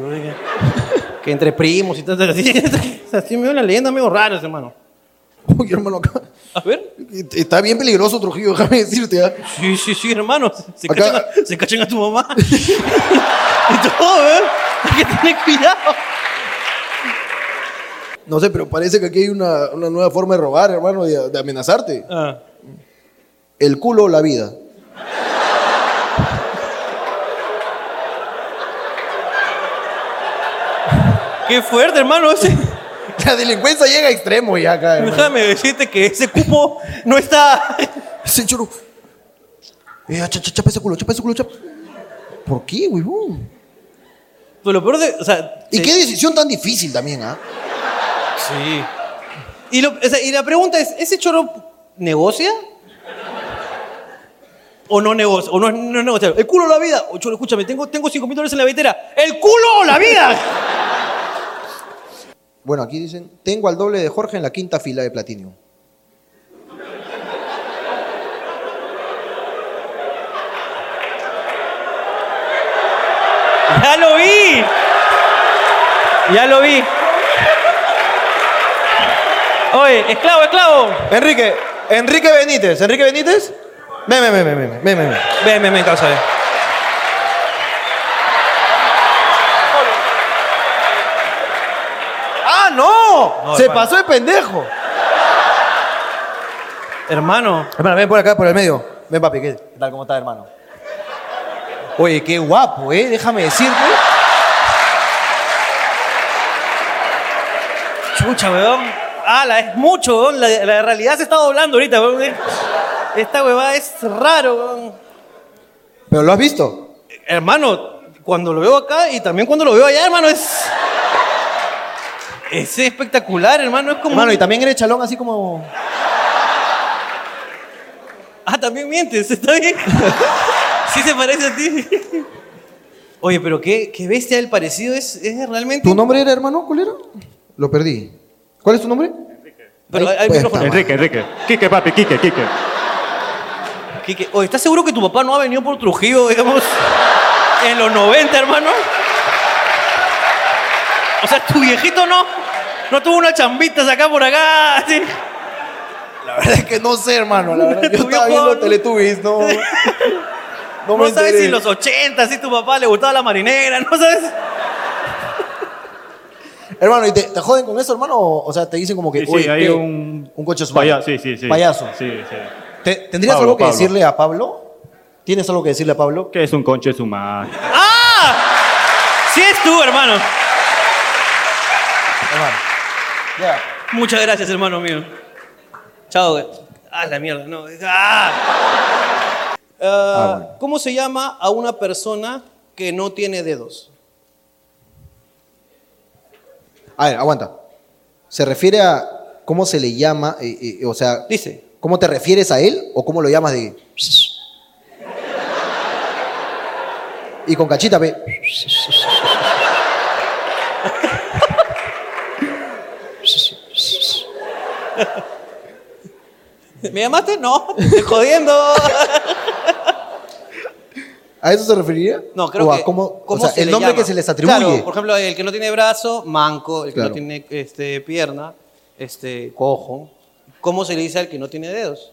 que entre primos y tal. Así, [LAUGHS] así me la leyenda medio rara, hermano. Uy, hermano, acá- A ver. está bien peligroso Trujillo, déjame decirte. ¿ah? Sí, sí, sí, hermano. Se, Acá- cachan, a, se cachan a tu mamá. [LAUGHS] y todo, ¿eh? Hay que tener cuidado. No sé, pero parece que aquí hay una, una nueva forma de robar, hermano, de, de amenazarte. Ah. El culo o la vida. Qué fuerte, hermano. Ese. [LAUGHS] La delincuencia llega a extremo ya acá, hermano. Déjame decirte que ese cupo no está. Ese choro. Eh, cha- cha- chapa ese culo, chapa ese culo, chapa. ¿Por qué, huevón? Pero lo peor de. O sea. ¿Y qué decisión tan difícil también, ah? Sí. Y, lo- o sea, y la pregunta es: ¿ese choro negocia? ¿O no negocia? ¿O no, es- no es negociable? ¿El culo o la vida? O choro, escúchame, tengo, tengo 5 mil dólares en la billetera. ¿El culo o la vida? Bueno, aquí dicen, tengo al doble de Jorge en la quinta fila de Platinum. ¡Ya lo vi! Ya lo vi. Oye, esclavo, esclavo. Enrique, Enrique Benítez, Enrique Benítez. Ven, ven, ven, ven, ven, ven, ven. Ven, ven, ven, causa, ven. ¡Ah, no! No, Se hermano. pasó el pendejo. Hermano. Hermano, ven por acá, por el medio. Ven, papi, ¿qué tal? ¿Cómo estás, hermano? Oye, qué guapo, ¿eh? Déjame decirte. Chucha, weón. Ala, es mucho, weón. La, la realidad se está doblando ahorita, weón. Esta huevada es raro, weón. ¿Pero lo has visto? Hermano, cuando lo veo acá y también cuando lo veo allá, hermano, es. Es espectacular, hermano. Es como. Hermano, y también eres chalón así como... Ah, también mientes, está bien. [LAUGHS] Sí se parece a ti. Oye, pero qué, qué bestia el parecido es, es realmente. ¿Tu nombre era, hermano? ¿Cuál era? Lo perdí. ¿Cuál es tu nombre? Pero Ahí, hay pues, micrófono. Enrique, Enrique. Quique, papi, Quique, Quique. Quique, Oye, ¿estás seguro que tu papá no ha venido por Trujillo, digamos, en los 90, hermano? O sea, tu viejito no, no tuvo unas chambitas acá por acá. así. La verdad es que no sé, hermano. La verdad, yo estaba viendo Teletubbies, no... No, No, me sabes enteré. si en los 80, si tu papá le gustaba la marinera, no sabes. Hermano, ¿y te, te joden con eso, hermano? O sea, te dicen como que... Sí, sí, "Oye, hay un... Un coche su Paya- madre". Sí, sí, sí. Payaso. Sí, sí. ¿Te- ¿Tendrías Pablo, algo que Pablo. decirle a Pablo? ¿Tienes algo que decirle a Pablo? ¿Qué es un conche su madre? ¡Ah! Sí es tú, hermano. Hermano. Ya. Muchas gracias, hermano mío. Chao. Ah, la mierda, no. ¡Ah! Ah, bueno. ¿Cómo se llama a una persona que no tiene dedos? A ver, aguanta. ¿Se refiere a cómo se le llama? eh, eh, o sea, Dice. ¿cómo te refieres a él o cómo lo llamas de... [LAUGHS] Y con cachita, ve. ¿Me llamaste? No, te estoy jodiendo. ¿A eso se referiría? No, creo o a que. cómo, ¿cómo o sea, se el nombre llama? que se les atribuye. Claro, por ejemplo, el que no tiene brazo, manco. El que Claro. no tiene este, pierna, este, cojo. ¿Cómo se le dice al que no tiene dedos?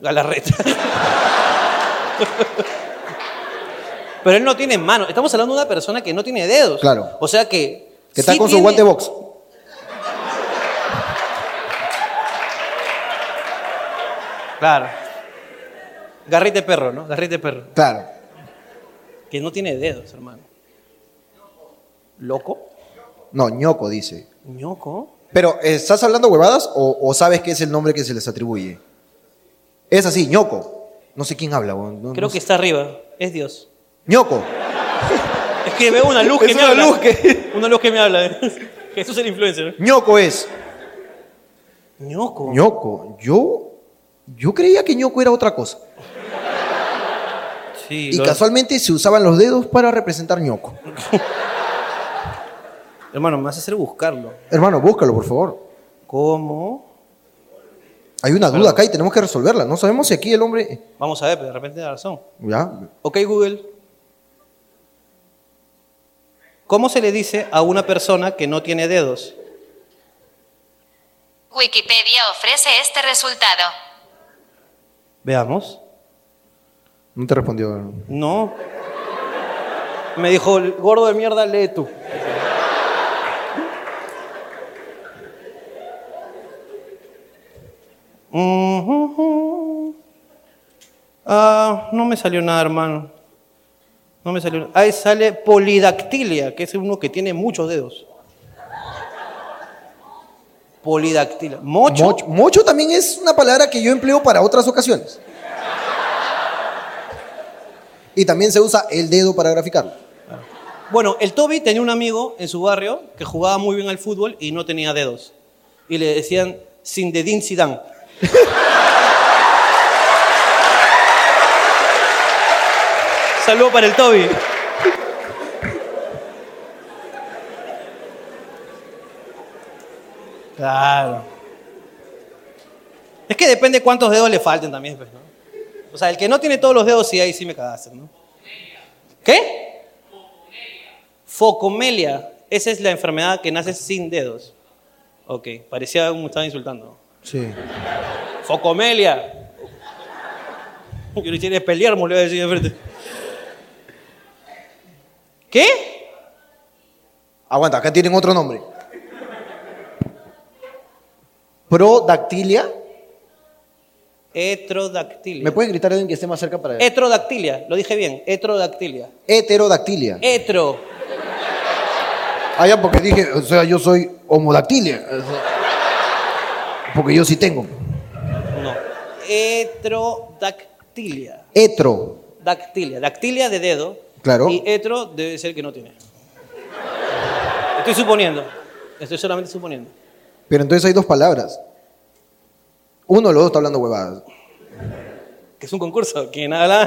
Galarreta. Pero él no tiene mano. Estamos hablando de una persona que no tiene dedos. Claro. O sea que. que está sí con su guante box. Claro. Garrite perro, ¿no? Garrite perro. Claro. Que no tiene dedos, hermano. ¿Loco? No, ñoco dice. ¿Ñoco? Pero, ¿estás hablando huevadas o, o sabes que es el nombre que se les atribuye? Es así, ñoco. No sé quién habla. No- Creo no que sé. está arriba. Es Dios. ñoco. Es que veo una luz [LAUGHS] Es que me una habla. luz que- [LAUGHS] Una luz que me habla. [LAUGHS] Jesús el influencer. ñoco es. ñoco. ñoco. Yo, yo creía que ñoco era otra cosa. Sí, Y lo- casualmente se usaban los dedos para representar ñoco. [LAUGHS] Hermano, me vas a hacer buscarlo. Hermano, búscalo, por favor. ¿Cómo? Hay una duda acá y tenemos que resolverla. No sabemos si aquí el hombre... Vamos a ver, pero de repente da razón. Ya, Ok, Google. ¿Cómo se le dice a una persona que no tiene dedos? Wikipedia ofrece este resultado. Veamos. no te respondió. No. Me dijo, gordo de mierda, lee tú. Ah, no me salió nada, hermano. No me salió. Ahí sale polidactilia, que es uno que tiene muchos dedos. Polidactilia. Mocho. Mocho, mocho también es una palabra que yo empleo para otras ocasiones. Y también se usa el dedo para graficarlo. Bueno, el Toby tenía un amigo en su barrio que jugaba muy bien al fútbol y no tenía dedos. Y le decían sin dedín Zidane. [LAUGHS] Saludo para el Toby. Claro. Es que depende cuántos dedos le falten también, pues, ¿no? O sea, el que no tiene todos los dedos, sí, ahí sí me cagaste, ¿no? ¿Qué? Focomelia. Esa es la enfermedad que nace sin dedos. Ok, parecía como me estaban insultando. Sí. Focomelia. Yo le quiere pelear, le voy a decir de frente. ¿Qué? Aguanta, acá tienen otro nombre. Prodactilia. Heterodactilia. ¿Me puede gritar alguien que esté más cerca para Heterodactilia, lo dije bien. Heterodactilia. Heterodactilia. Hetero. Ah, ya, porque dije, o sea, yo soy homodactilia. Porque yo sí tengo. No. Heterodactilia. Hetero. Dactilia. Dactilia de dedo. Claro. Y hetero debe ser que no tiene. Estoy suponiendo. Estoy solamente suponiendo. Pero entonces hay dos palabras. Uno de los dos está hablando huevadas. Que es un concurso. ¿Quién habla?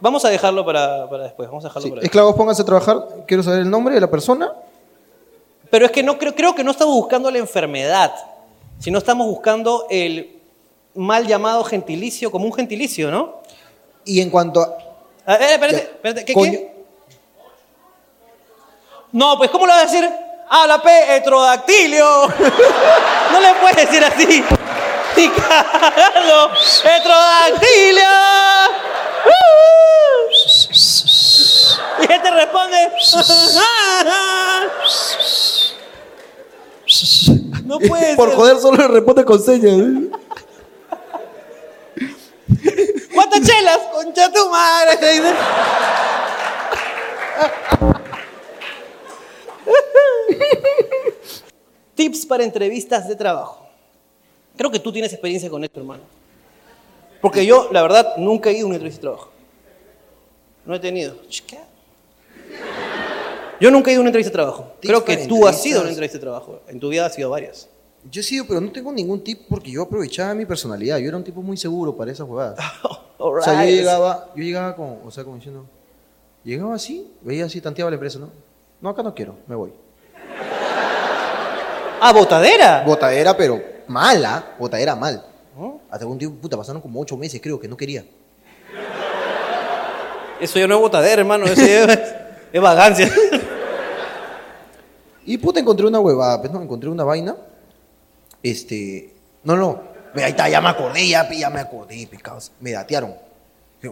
Vamos a dejarlo para, para después. Vamos a dejarlo Sí. para. Esclavos, pónganse a trabajar. Quiero saber el nombre de la persona. Pero es que no creo, creo que no estamos buscando la enfermedad, sino estamos buscando el mal llamado gentilicio como un gentilicio, ¿no? Y en cuanto a... A ver, espérate, espérate, ¿qué? No, pues ¿cómo le vas a decir? Habla P, heterodactilio. [LAUGHS] no le puedes decir así. Ni cagando. Heterodactilio. y él te responde. no puede Por ser. joder solo le responde con señas. ¿Cuántas chelas? Concha tu madre. [LAUGHS] Tips para entrevistas de trabajo. Creo que tú tienes experiencia con esto, hermano. Porque yo, la verdad, nunca he ido a una entrevista de trabajo. No he tenido. ¿Qué? Yo nunca he ido a una entrevista de trabajo. Creo que tú has ido a una entrevista de trabajo. En tu vida has sido varias. Yo he sido, pero no tengo ningún tip porque yo aprovechaba mi personalidad. Yo era un tipo muy seguro para esas huevadas. [LAUGHS] O sea, yo llegaba, yo llegaba con, o sea, como diciendo, llegaba así, veía así, tanteaba la empresa, ¿no? No, acá no quiero, me voy. [LAUGHS] Ah, botadera. Botadera, pero mala, botadera mal. Hasta un tiempo, puta, pasaron como ocho meses, creo, que no quería. Eso ya no es botadera, hermano. Eso ya es, [LAUGHS] es vagancia. Y puta, encontré una huevada, pues no, encontré una vaina. Este, no, no, ve, ahí está, ya me acordé, ya, me acordé, causa. Me datearon.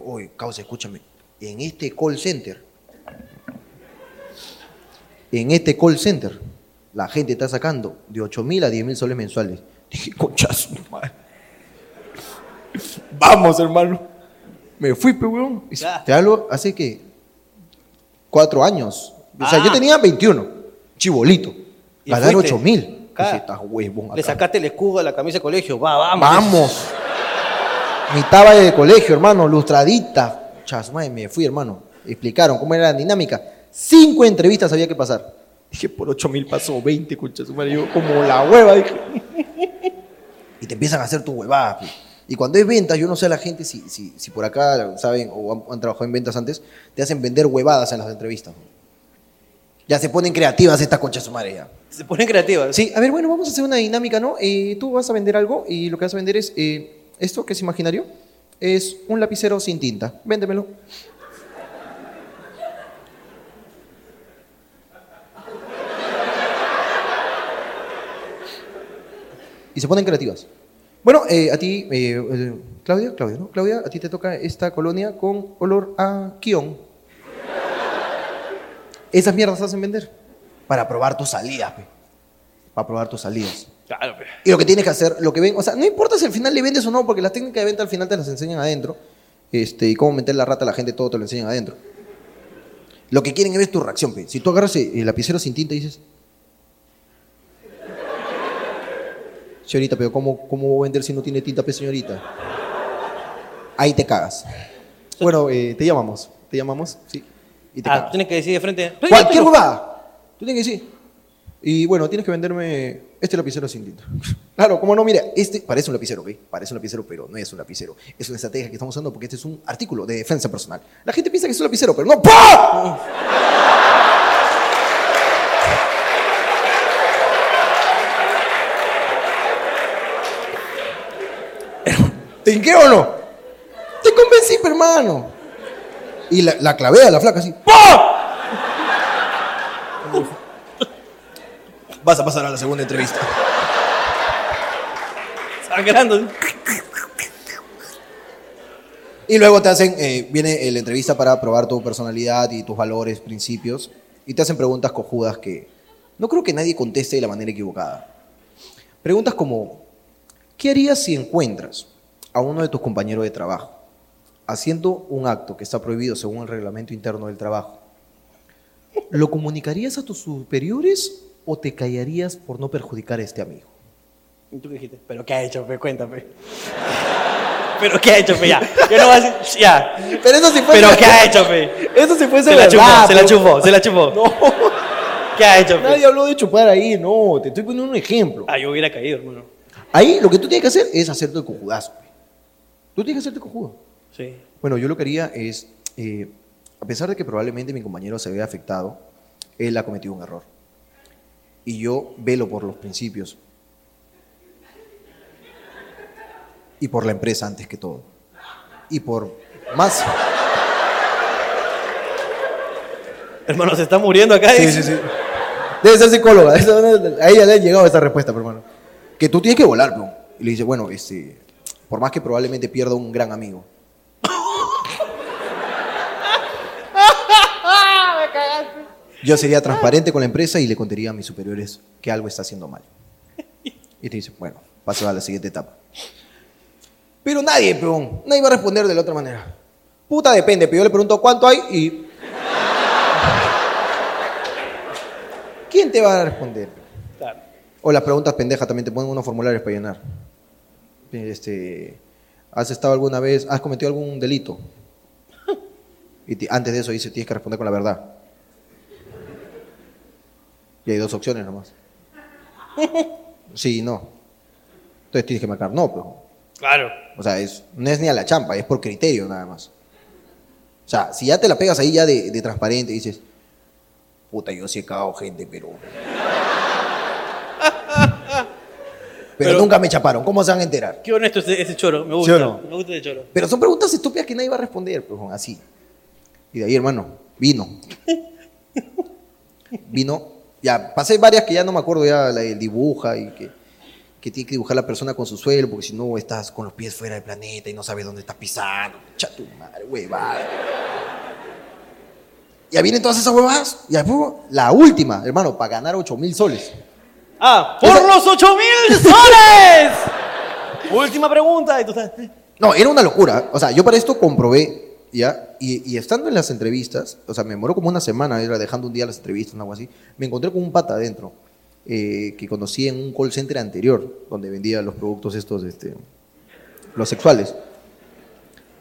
Oye, causa, escúchame, en este call center, en este call center, la gente está sacando de 8 mil a 10 mil soles mensuales. Dije, conchazo, madre. Vamos, hermano. Me fui, pe, weón. Te hablo hace que cuatro años. O sea, Ah. yo tenía 21, chibolito. Ganar fuiste. 8 mil. Huevón Le acá". sacaste el escudo a la camisa de colegio. Va, vamos. Vamos. Mi taba de colegio, hermano, lustradita. Chas, madre, me fui, hermano. Explicaron cómo era la dinámica. Cinco entrevistas había que pasar. Dije, por 8 mil pasó 20, concha su madre. Yo, como la hueva, dije. Y te empiezan a hacer tu huevada. Y cuando es ventas, yo no sé a la gente si, si, si por acá saben o han, han trabajado en ventas antes, te hacen vender huevadas en las entrevistas. Ya se ponen creativas estas conchas su madre ya. Se ponen creativas. Sí, a ver, bueno, vamos a hacer una dinámica, ¿no? Eh, tú vas a vender algo y lo que vas a vender es eh, esto, que es imaginario, es un lapicero sin tinta. Véndemelo. Y se ponen creativas. Bueno, eh, a ti, eh, eh, Claudia, Claudia, ¿no? Claudia, a ti te toca esta colonia con olor a kion. Esas mierdas hacen vender para probar tus salidas, pe. Para probar tus salidas. Claro, pe. Y lo que tienes que hacer, lo que ven, o sea, no importa si al final le vendes o no, porque las técnicas de venta al final te las enseñan adentro. Este, y cómo meter la rata a la gente, todo te lo enseñan adentro. Lo que quieren es ver tu reacción, pe. Si tú agarras el lapicero sin tinta y dices. Señorita, pero ¿cómo, ¿cómo voy a vender si no tiene tinta, pe, señorita? Ahí te cagas. Bueno, eh, te llamamos. Te llamamos, sí. Y te Ah, cagas. tienes que decir de frente. Cualquier huevada. Tú tienes que decir. Y bueno, tienes que venderme este lapicero sin tinta. [LAUGHS] Claro, como no, mira, este parece un lapicero, ¿ok? Parece un lapicero, pero no es un lapicero. Es una estrategia que estamos usando porque este es un artículo de defensa personal. La gente piensa que es un lapicero, pero no. ¡Pah! [LAUGHS] ¿Te hinqué o no? Te convencí, hermano. Y la, la clavé a la flaca así. ¡Pah! Vas a pasar a la segunda entrevista. Sangrando. Y luego te hacen, eh, viene eh, la entrevista para probar tu personalidad y tus valores, principios. Y te hacen preguntas cojudas que no creo que nadie conteste de la manera equivocada. Preguntas como, ¿qué harías si encuentras a uno de tus compañeros de trabajo haciendo un acto que está prohibido según el reglamento interno del trabajo? ¿Lo comunicarías a tus superiores o te callarías por no perjudicar a este amigo? ¿Y tú qué dijiste? ¿Pero qué ha hecho, pe? Cuéntame. [LAUGHS] ¿Pero qué ha hecho, pe? Ya. Yo no voy a decir. Ya. Pero eso sí fue ¿Pero qué ha hecho, pe? Eso sí fue Se la chupó, se la chupó, se la chupó. No. ¿Qué ha hecho, Nadie pe? habló de chupar ahí, no, te estoy poniendo un ejemplo. Ah, yo hubiera caído, hermano. Ahí lo que tú tienes que hacer es hacerte el cojudazo. pe. Tú tienes que hacerte cojudo. Sí. Bueno, yo lo que haría es, eh, a pesar de que probablemente mi compañero se vea afectado, él ha cometido un error. Y yo velo por los principios. Y por la empresa antes que todo. Y por más... Hermano, se está muriendo acá. Sí, sí, sí. Debe ser psicóloga. [LAUGHS] A ella le ha llegado esa respuesta, hermano. Que tú tienes que volar, bro. Y le dice, bueno, este, por más que probablemente pierda un gran amigo. [LAUGHS] Yo sería transparente con la empresa y le contaría a mis superiores que algo está haciendo mal. Y te dice, bueno, paso a la siguiente etapa. Pero nadie, peón, nadie va a responder de la otra manera. Puta, depende, pero yo le pregunto cuánto hay y ¿Quién te va a responder? O las preguntas pendejas también te ponen unos formularios para llenar. Este, ¿Has estado alguna vez, has cometido algún delito? Y antes de eso dice, tienes que responder con la verdad. Y hay dos opciones nomás. Sí y no. Entonces tienes que marcar no, pero. Claro. O sea, es, no es ni a la champa, es por criterio nada más. O sea, si ya te la pegas ahí ya de, de transparente y dices, puta, yo sí he cagado gente, pero... pero... Pero- nunca me chaparon, ¿cómo se van a enterar? Qué honesto ese, ese choro. Me ¿Sí gusta. no? Me gusta ese choro. Pero son preguntas estúpidas que nadie va a responder, pues, así. Y de ahí, hermano, vino. [LAUGHS] Vino, ya, pasé varias que ya no me acuerdo, ya la del dibuja y que, que tiene que dibujar la persona con su suelo, porque si no estás con los pies fuera del planeta y no sabes dónde estás pisando. Cha tu madre, huevada. Ya vienen todas esas huevadas. Y después, la última, hermano, para ganar 8 mil soles. Ah, por los 8 mil [LAUGHS] soles. Última pregunta. Y tú estás. No, era una locura. O sea, yo para esto comprobé, ¿ya? Y, y estando en las entrevistas, o sea, me demoró como una semana, era dejando un día las entrevistas, algo así, me encontré con un pata adentro, eh, que conocí en un call center anterior, donde vendía los productos estos, este, los sexuales.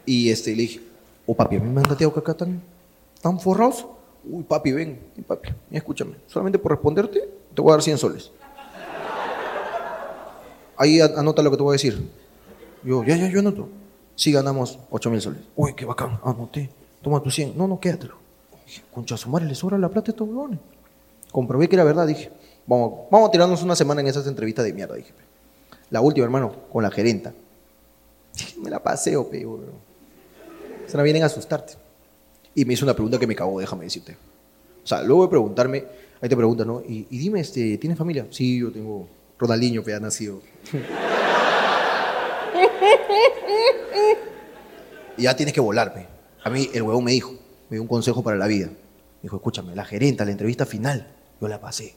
Y este, le dije, oh papi, a mí me han dateado que acá están, están forrados. Uy, papi, ven, ven, papi, escúchame, solamente por responderte, te voy a dar 100 soles. Ahí anota lo que te voy a decir. Yo, ya, ya, yo anoto. Sí ganamos 8 mil soles. Uy, qué bacán. Anoté. Toma tu 100. No, no, quédatelo. Dije, concha su madre, le sobra la plata a estos huevones. Comprobé que era verdad. Dije, vamos, vamos a tirarnos una semana en esas entrevistas de mierda. Dije, la última, hermano, con la gerenta. Me la paseo, pe. Se la vienen a asustarte. Y me hizo una pregunta que me cagó, déjame decirte. O sea, luego de preguntarme, ahí te preguntan, ¿no? Y, y dime, este, ¿tienes familia? Sí, yo tengo Ronaldinho, que ha nacido. Y ya tienes que volarme. A mí el huevón me dijo, me dio un consejo para la vida. Me dijo, escúchame, la gerenta, la entrevista final, yo la pasé.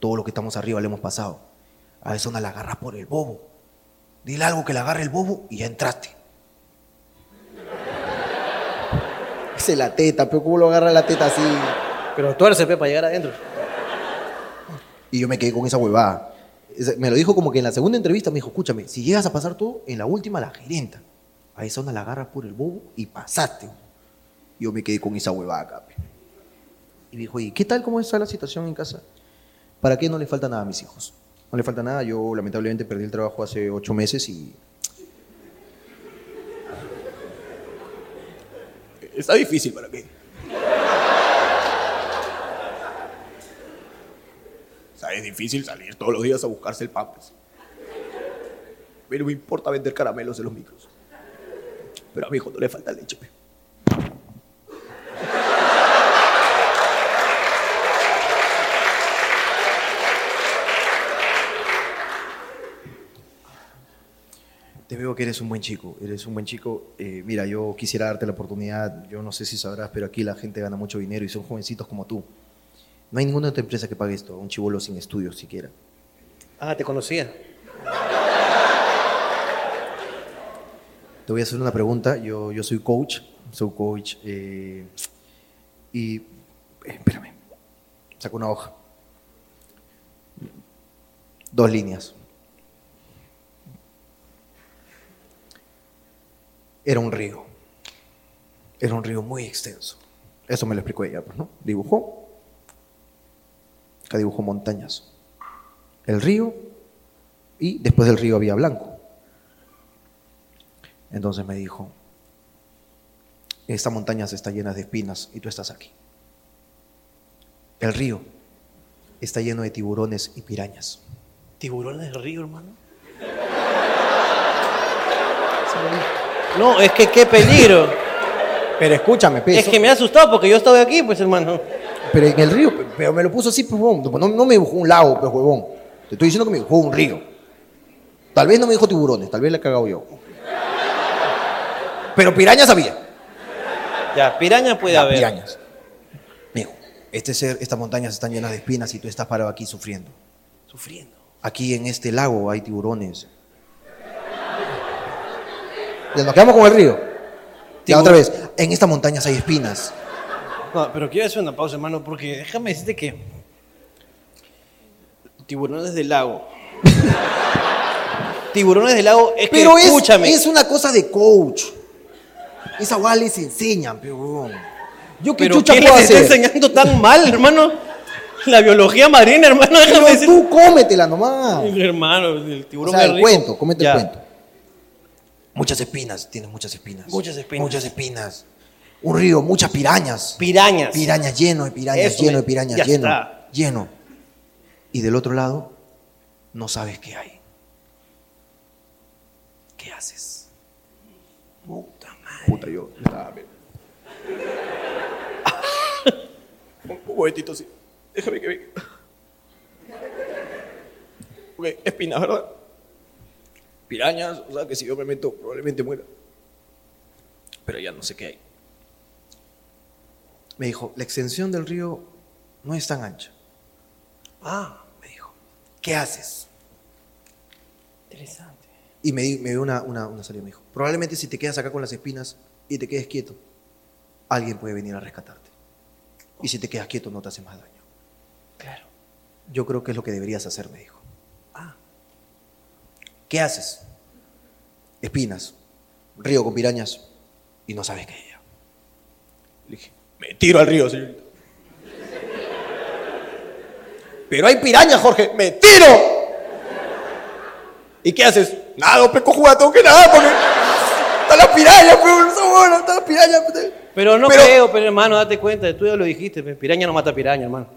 Todo lo que estamos arriba lo hemos pasado. A eso no la agarras por el bobo. Dile algo que la agarre el bobo y ya entraste. [LAUGHS] Esa es la teta, pero ¿cómo lo agarra la teta así? Pero tuerce, pe, para llegar adentro. Y yo me quedé con esa huevada. Me lo dijo como que en la segunda entrevista me dijo, escúchame, si llegas a pasar todo, en la última la gerenta. A esa una la agarras por el bobo y pasaste. Yo me quedé con esa huevada. Y me dijo, ¿y qué tal cómo está la situación en casa? ¿Para qué no le falta nada a mis hijos? No le falta nada. Yo lamentablemente perdí el trabajo hace ocho meses y Está difícil para mí. Es difícil salir todos los días a buscarse el pan. pues. Pero me importa vender caramelos en los micros. Pero a mi hijo no le falta leche. Te veo que eres un buen chico, eres un buen chico. Eh, mira, yo quisiera darte la oportunidad, yo no sé si sabrás, pero aquí la gente gana mucho dinero y son jovencitos como tú. No hay ninguna otra empresa que pague esto, un chivolo sin estudios siquiera. Ah, te conocía. Te voy a hacer una pregunta, yo, yo soy coach, soy coach, eh, y... eh, espérame, saco una hoja. Dos líneas. Era un río. Era un río muy extenso. Eso me lo explicó ella, pues, ¿no? Dibujó. Acá dibujó montañas. El río y después del río había blanco. Entonces me dijo, esta montaña está llena de espinas y tú estás aquí. El río está lleno de tiburones y pirañas. ¿Tiburones del río, hermano? [LAUGHS] No, es que qué peligro. Pero escúchame, pe, Es que me ha asustado porque yo estaba aquí, pues, hermano. Pero en el río, pe- pero me lo puso así, pues, huevón. No, no me dibujó un lago, pues, huevón. Te estoy diciendo que me dibujó un río. Tal vez no me dijo tiburones, tal vez le he cagado yo. Pero pirañas había. Ya, piraña puede Ya, haber. pirañas. Me dijo, este ser, estas montañas están llenas de espinas y tú estás parado aquí sufriendo. Sufriendo. Aquí en este lago hay tiburones. Ya nos quedamos con el río. Ya otra vez, en estas montañas hay espinas. No, pero quiero hacer una pausa, hermano, porque déjame decirte que. Tiburones del lago. [LAUGHS] Tiburones del lago, es Pero que es, escúchame. es una cosa de coach. Esa guay les enseñan, pero. Yo qué pero chucha ¿quién puedo les está hacer. enseñando tan mal, hermano? La biología marina, hermano, déjame Pero decirte. tú cómetela nomás. Hermano, el O tiburón sea, es el rico. cuento, cómete el cuento. Muchas espinas, tienes muchas espinas. Muchas espinas. Muchas espinas. Un río, muchas pirañas. Pirañas. Pirañas, lleno de pirañas, Eso lleno de pirañas, lleno, está. lleno. Y del otro lado, no sabes qué hay. ¿Qué haces? Puta madre. Puta, yo estaba [LAUGHS] un, un momentito, sí. Déjame que venga. Ok, espinas, ¿verdad? Pirañas, o sea que si yo me meto probablemente muera. Pero ya no sé qué hay. Me dijo, la extensión del río no es tan ancha. Ah, Me dijo, ¿qué haces? interesante. Y me, me dio una, una, una salida. Me dijo, probablemente si te quedas acá con las espinas y te quedes quieto, alguien puede venir a rescatarte. Y si te quedas quieto no te hace más daño. Claro. Yo creo que es lo que deberías hacer, me dijo. Ah. ¿Qué haces? Espinas, río con pirañas y no sabes qué es ella. Le dije, me tiro al río, señorita. Pero hay pirañas, Jorge, me tiro. ¿Y qué haces? Nada, peco tengo que nadar porque. Está la piraña, pero esa huevona, está la piraña. pues. Pero no Pero- creo, pero hermano, date cuenta, tú ya lo dijiste, pe, piraña no mata piraña, hermano.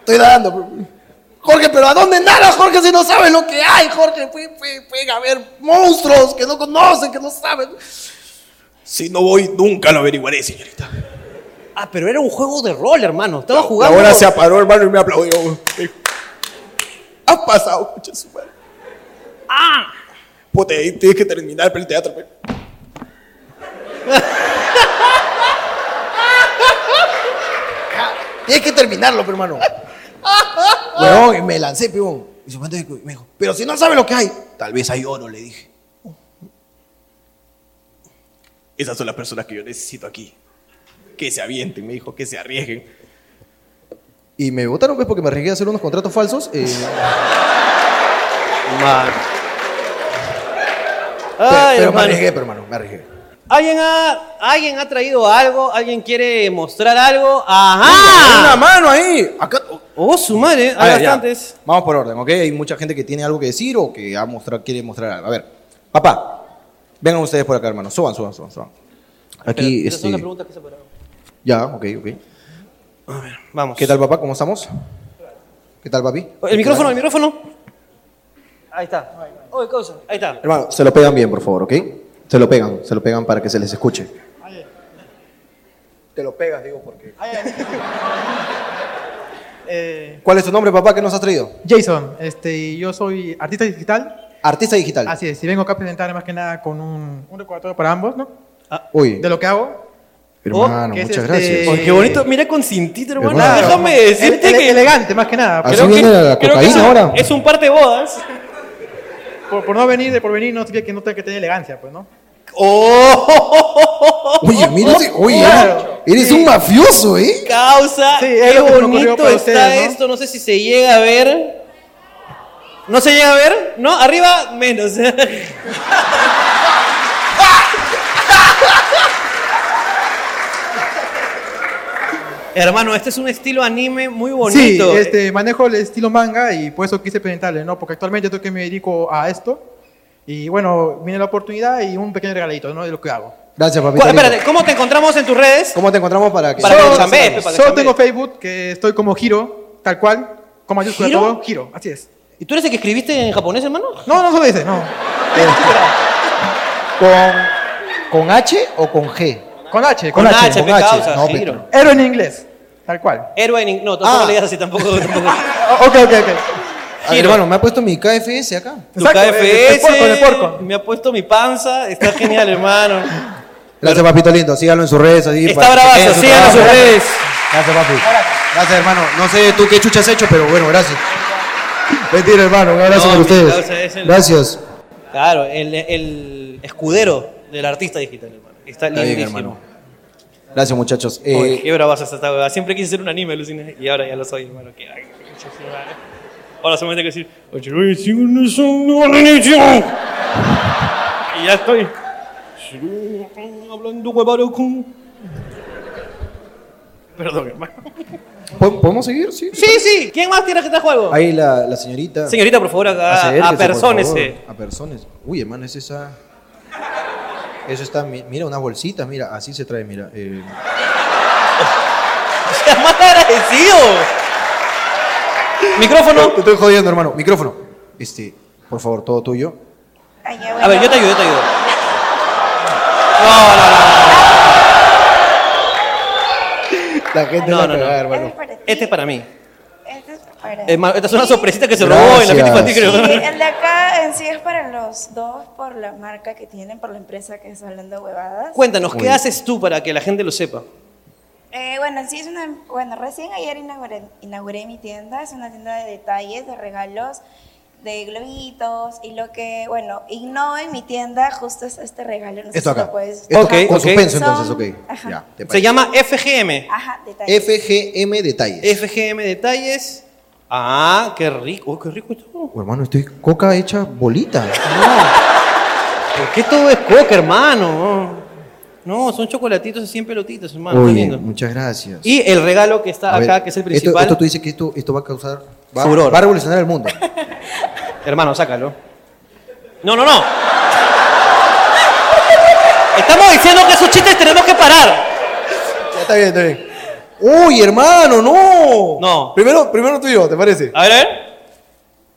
Estoy dando. Jorge, pero ¿a dónde nada, Jorge, si no sabes lo que hay, Jorge? Puede, puede- pueden haber monstruos que no conocen, que no saben. Si no voy, nunca lo averiguaré, señorita. Ah, pero era un juego de rol, hermano. Estaba jugando. hora se aparó, hermano, y me aplaudió. Ha pasado, escucha su madre. ¡Ah! Puta, ahí tienes que terminar el teatro. pe. [LAUGHS] Tienes que terminarlo, hermano. [LAUGHS] Weón, y me lancé, peón. Y su mente me dijo, pero si no sabe lo que hay, tal vez hay oro, le dije. Esas son las personas que yo necesito aquí. Que se avienten, me dijo, que se arriesguen. Y me votaron pues porque me arriesgué a hacer unos contratos falsos. eh, Man. [LAUGHS] pe- Ay, pero me hermano. arriesgué, pero hermano, me arriesgué. ¿Alguien ha, ¿Alguien ha traído algo? ¿Alguien quiere mostrar algo? ¡Una ¡Ajá! mano ahí! Acá. Oh, su madre, A hay ver, ya. bastantes. Vamos por orden, ¿ok? Hay mucha gente que tiene algo que decir o que ha mostrar, quiere mostrar algo. A ver, papá, vengan ustedes por acá, hermano. Suban, suban, suban, suban. Aquí, Pero, este... las preguntas que se pararon. Ya, ok, ok. Vamos. ¿Qué tal, papá? ¿Cómo estamos? ¿Qué tal, papi? El micrófono, el micrófono. Ahí está. Oye, cosa. Ahí está. Hermano, se lo pegan bien, por favor, ¿ok? Se lo pegan, se lo pegan para que se les escuche. Te lo pegas, digo, porque... [LAUGHS] Eh, ¿Cuál es tu nombre, papá? ¿Qué nos has traído? Jason, este, y yo soy artista digital. Artista digital. Así es, y vengo acá a presentar más que nada con un, un recordatorio para ambos, ¿no? Uy, De lo que hago. hermano, que es muchas este- gracias. Qué bonito. Mira con cintito, hermano. Hermano. Déjame decirte Ele- que. elegante, más que nada. Así creo que- viene la creo que es un- ahora. Es un par de bodas. Por, por no venir, de por venir, no significa que no tenga que tener elegancia, pues, ¿no? ¡Oh! Oye, mira, ese- oye, Claro. eres un mafioso, ¿eh? Causa, Sí, qué bonito está ustedes, ¿no? esto. No sé si se llega a ver. ¿No se llega a ver? ¿No? Arriba, menos. [LAUGHS] Hermano, este es un estilo anime muy bonito. Sí, este, manejo el estilo manga y por eso quise presentarle, ¿no? Porque actualmente yo que me dedico a esto. Y bueno, viene la oportunidad y un pequeño regalito, ¿no? De lo que hago. Gracias, papito. Espérate, ¿cómo te encontramos en tus redes? ¿Cómo te encontramos para que... Para que chambees, pe, para que Solo tengo Facebook, que estoy como Giro, tal cual, con mayúscula ¿Giro? todo, Giro, así es. ¿Y tú eres el que escribiste en japonés, hermano? No, no solo ese, no. [LAUGHS] ¿Con, ¿Con H o con G? Con H, Con con, H, H. pe, con H. causa, No, giro. Héroe en inglés, tal cual. Héroe en... No, tampoco Ah. leías así, tampoco. tampoco. [LAUGHS] Ok, ok, ok. Ver, hermano, me ha puesto mi KFS acá. Tu Exacto, KFS, el- el porco, el porco. me ha puesto mi panza, está genial, hermano. Gracias, papito lindo. Síganlo en sus redes. Así, Está bravazo, su síganlo en sus redes. Gracias, papi. Gracias, hermano. No sé tú qué chucha has hecho, pero bueno, gracias. Mentira, hermano. Un abrazo No, para ustedes. causa es el- Gracias. Claro, el, el escudero del artista digital, hermano. Está Está bien, lindísimo. hermano. Gracias, muchachos. Eh, Oye, qué bravazo está esta huevada. Siempre quise ser un anime, alucina, y ahora ya lo soy, hermano. Qué- qué madre. Ahora solamente hay que decir, oye, oye, sí, no son una religión. Y ya estoy. Hablando huevado con... Perdón, hermano. ¿po- ¿Podemos seguir? Sí. Sí, sí. ¿Quién más tiene que estar juego? Ahí la, la señorita. Señorita, por favor, acá, Acérquese, a por personas. favor. A personas. Uy, hermano, es esa. Eso está. mi- Mira, unas bolsitas, mira, así se trae, mira. eh, [LAUGHS] Seas más agradecido. Micrófono. Te estoy jodiendo, hermano. Micrófono. Este, por favor, todo tuyo. A ver, yo te ayudo, yo te ayudo. No, no, La gente no, la no, no. no. hermano. Este es para mí. Este es para Hermano, esta es una sorpresita que se robó en la fiesta infantil, Sí, creo. el de acá en sí es para los dos, por la marca que tienen, por la empresa que es Hablando Huevadas. Cuéntanos, ¿qué haces tú para que la gente lo sepa? Eh, bueno, en sí es una. Bueno, recién ayer inauguré, inauguré mi tienda. Es una tienda de detalles, de regalos, de globitos. Y lo que, bueno, innovo en mi tienda justo es este regalo. No sé Esto si lo acá. puedes- Esto Ok, con ok. suspenso, Son- entonces, ok. Ajá. Ya, te Se parece. llama FGM. Ajá, detalles. FGM Detalles. FGM Detalles. Ah, qué rico. Oh, qué rico esto. Oh, hermano, estoy coca hecha bolita. ¿Por qué todo es coca, hermano? No, son chocolatitos así en pelotitas, hermano. Oye, muchas gracias. Y el regalo que está A ver, acá, que es el esto- principal. Esto, tú dices que esto, esto va a causar. Va, Furor. va a revolucionar el mundo. [LAUGHS] Hermano, sácalo. No, no, no. Estamos diciendo que esos chistes tenemos que parar. Ya, está bien, está bien. Uy, hermano, no. No. Primero, primero tú y yo, ¿te parece? A ver, a ver.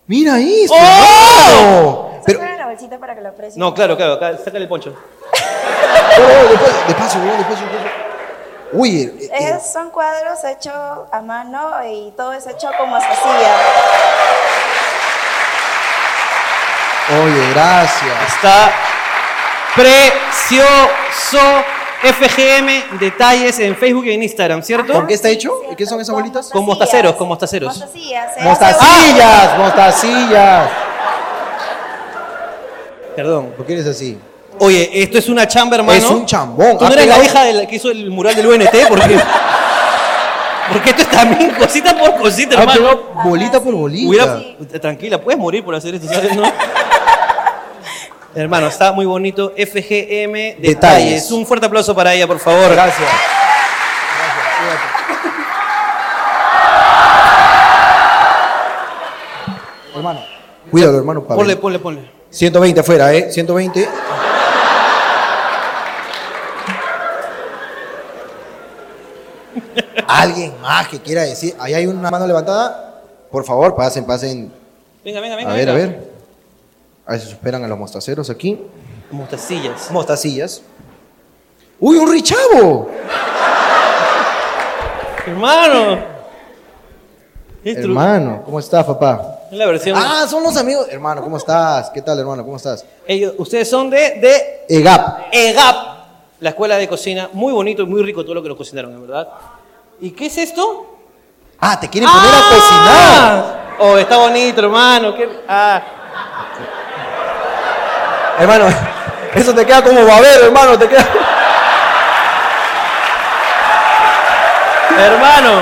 Mira esto, ¡Oh! hermano. Pero, la bolsita para que lo aprecien. No, claro, claro, acá, sácale el poncho. [LAUGHS] oh, despacio, despacio, bro, despacio, despacio. Uy, eh, eh, Es- son cuadros hechos a mano y todo es hecho con mostacilla. oye, gracias. Está precioso. FGM Detalles en Facebook y en Instagram, ¿cierto? ¿Con qué está hecho? ¿Qué son esas bolitas? Con mostaceros, con mostaceros. Mostacillas. se hace- Mostacillas, mostacillas. Perdón. ¿Por qué eres así? Oye, esto es una chamba, hermano. Es un chambón. ¿Tú no eres la hija de la que hizo el mural del UNT? Porque [LAUGHS] Porque esto es también cosita por cosita, Ah, hermano. pero bolita por bolita. Hubiera- tranquila, puedes morir por hacer esto, ¿sabes? No? [LAUGHS] Hermano, está muy bonito. FGM Detalles. Detalles. Un fuerte aplauso para ella, por favor. Gracias. Hermano. Cuídalo, hermano. Ponle, ponle, ponle. 120 afuera, ¿eh? 120. Alguien más que quiera decir. Ahí hay una mano levantada. Por favor, pasen, pasen. Venga, venga, venga. A ver, a ver. A ver si se esperan a los mostaceros aquí. Mostacillas. Mostacillas. ¡Uy, un richavo! Hermano. Hermano, ¿cómo estás, papá? La versión. Ah, son los amigos. Hermano, ¿cómo estás? ¿Qué tal, hermano? ¿Cómo estás? Ellos, ustedes son de, de EGAP. EGAP, la escuela de cocina. Muy bonito y muy rico todo lo que nos cocinaron, en verdad. ¿Y qué es esto? Ah, te quieren poner a cocinar. cocinar. Oh, está bonito, hermano. qué- Ah, Hermano, [LAUGHS] eso te queda como babero, hermano. Te queda. hermano.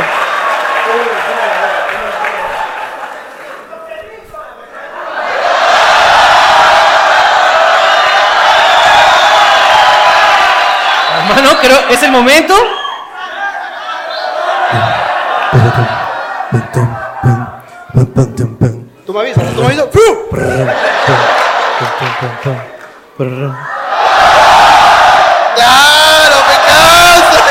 Hermano, creo, ¿es el momento? Tú me avisas, tú me avisas. ¡Claro, me causa!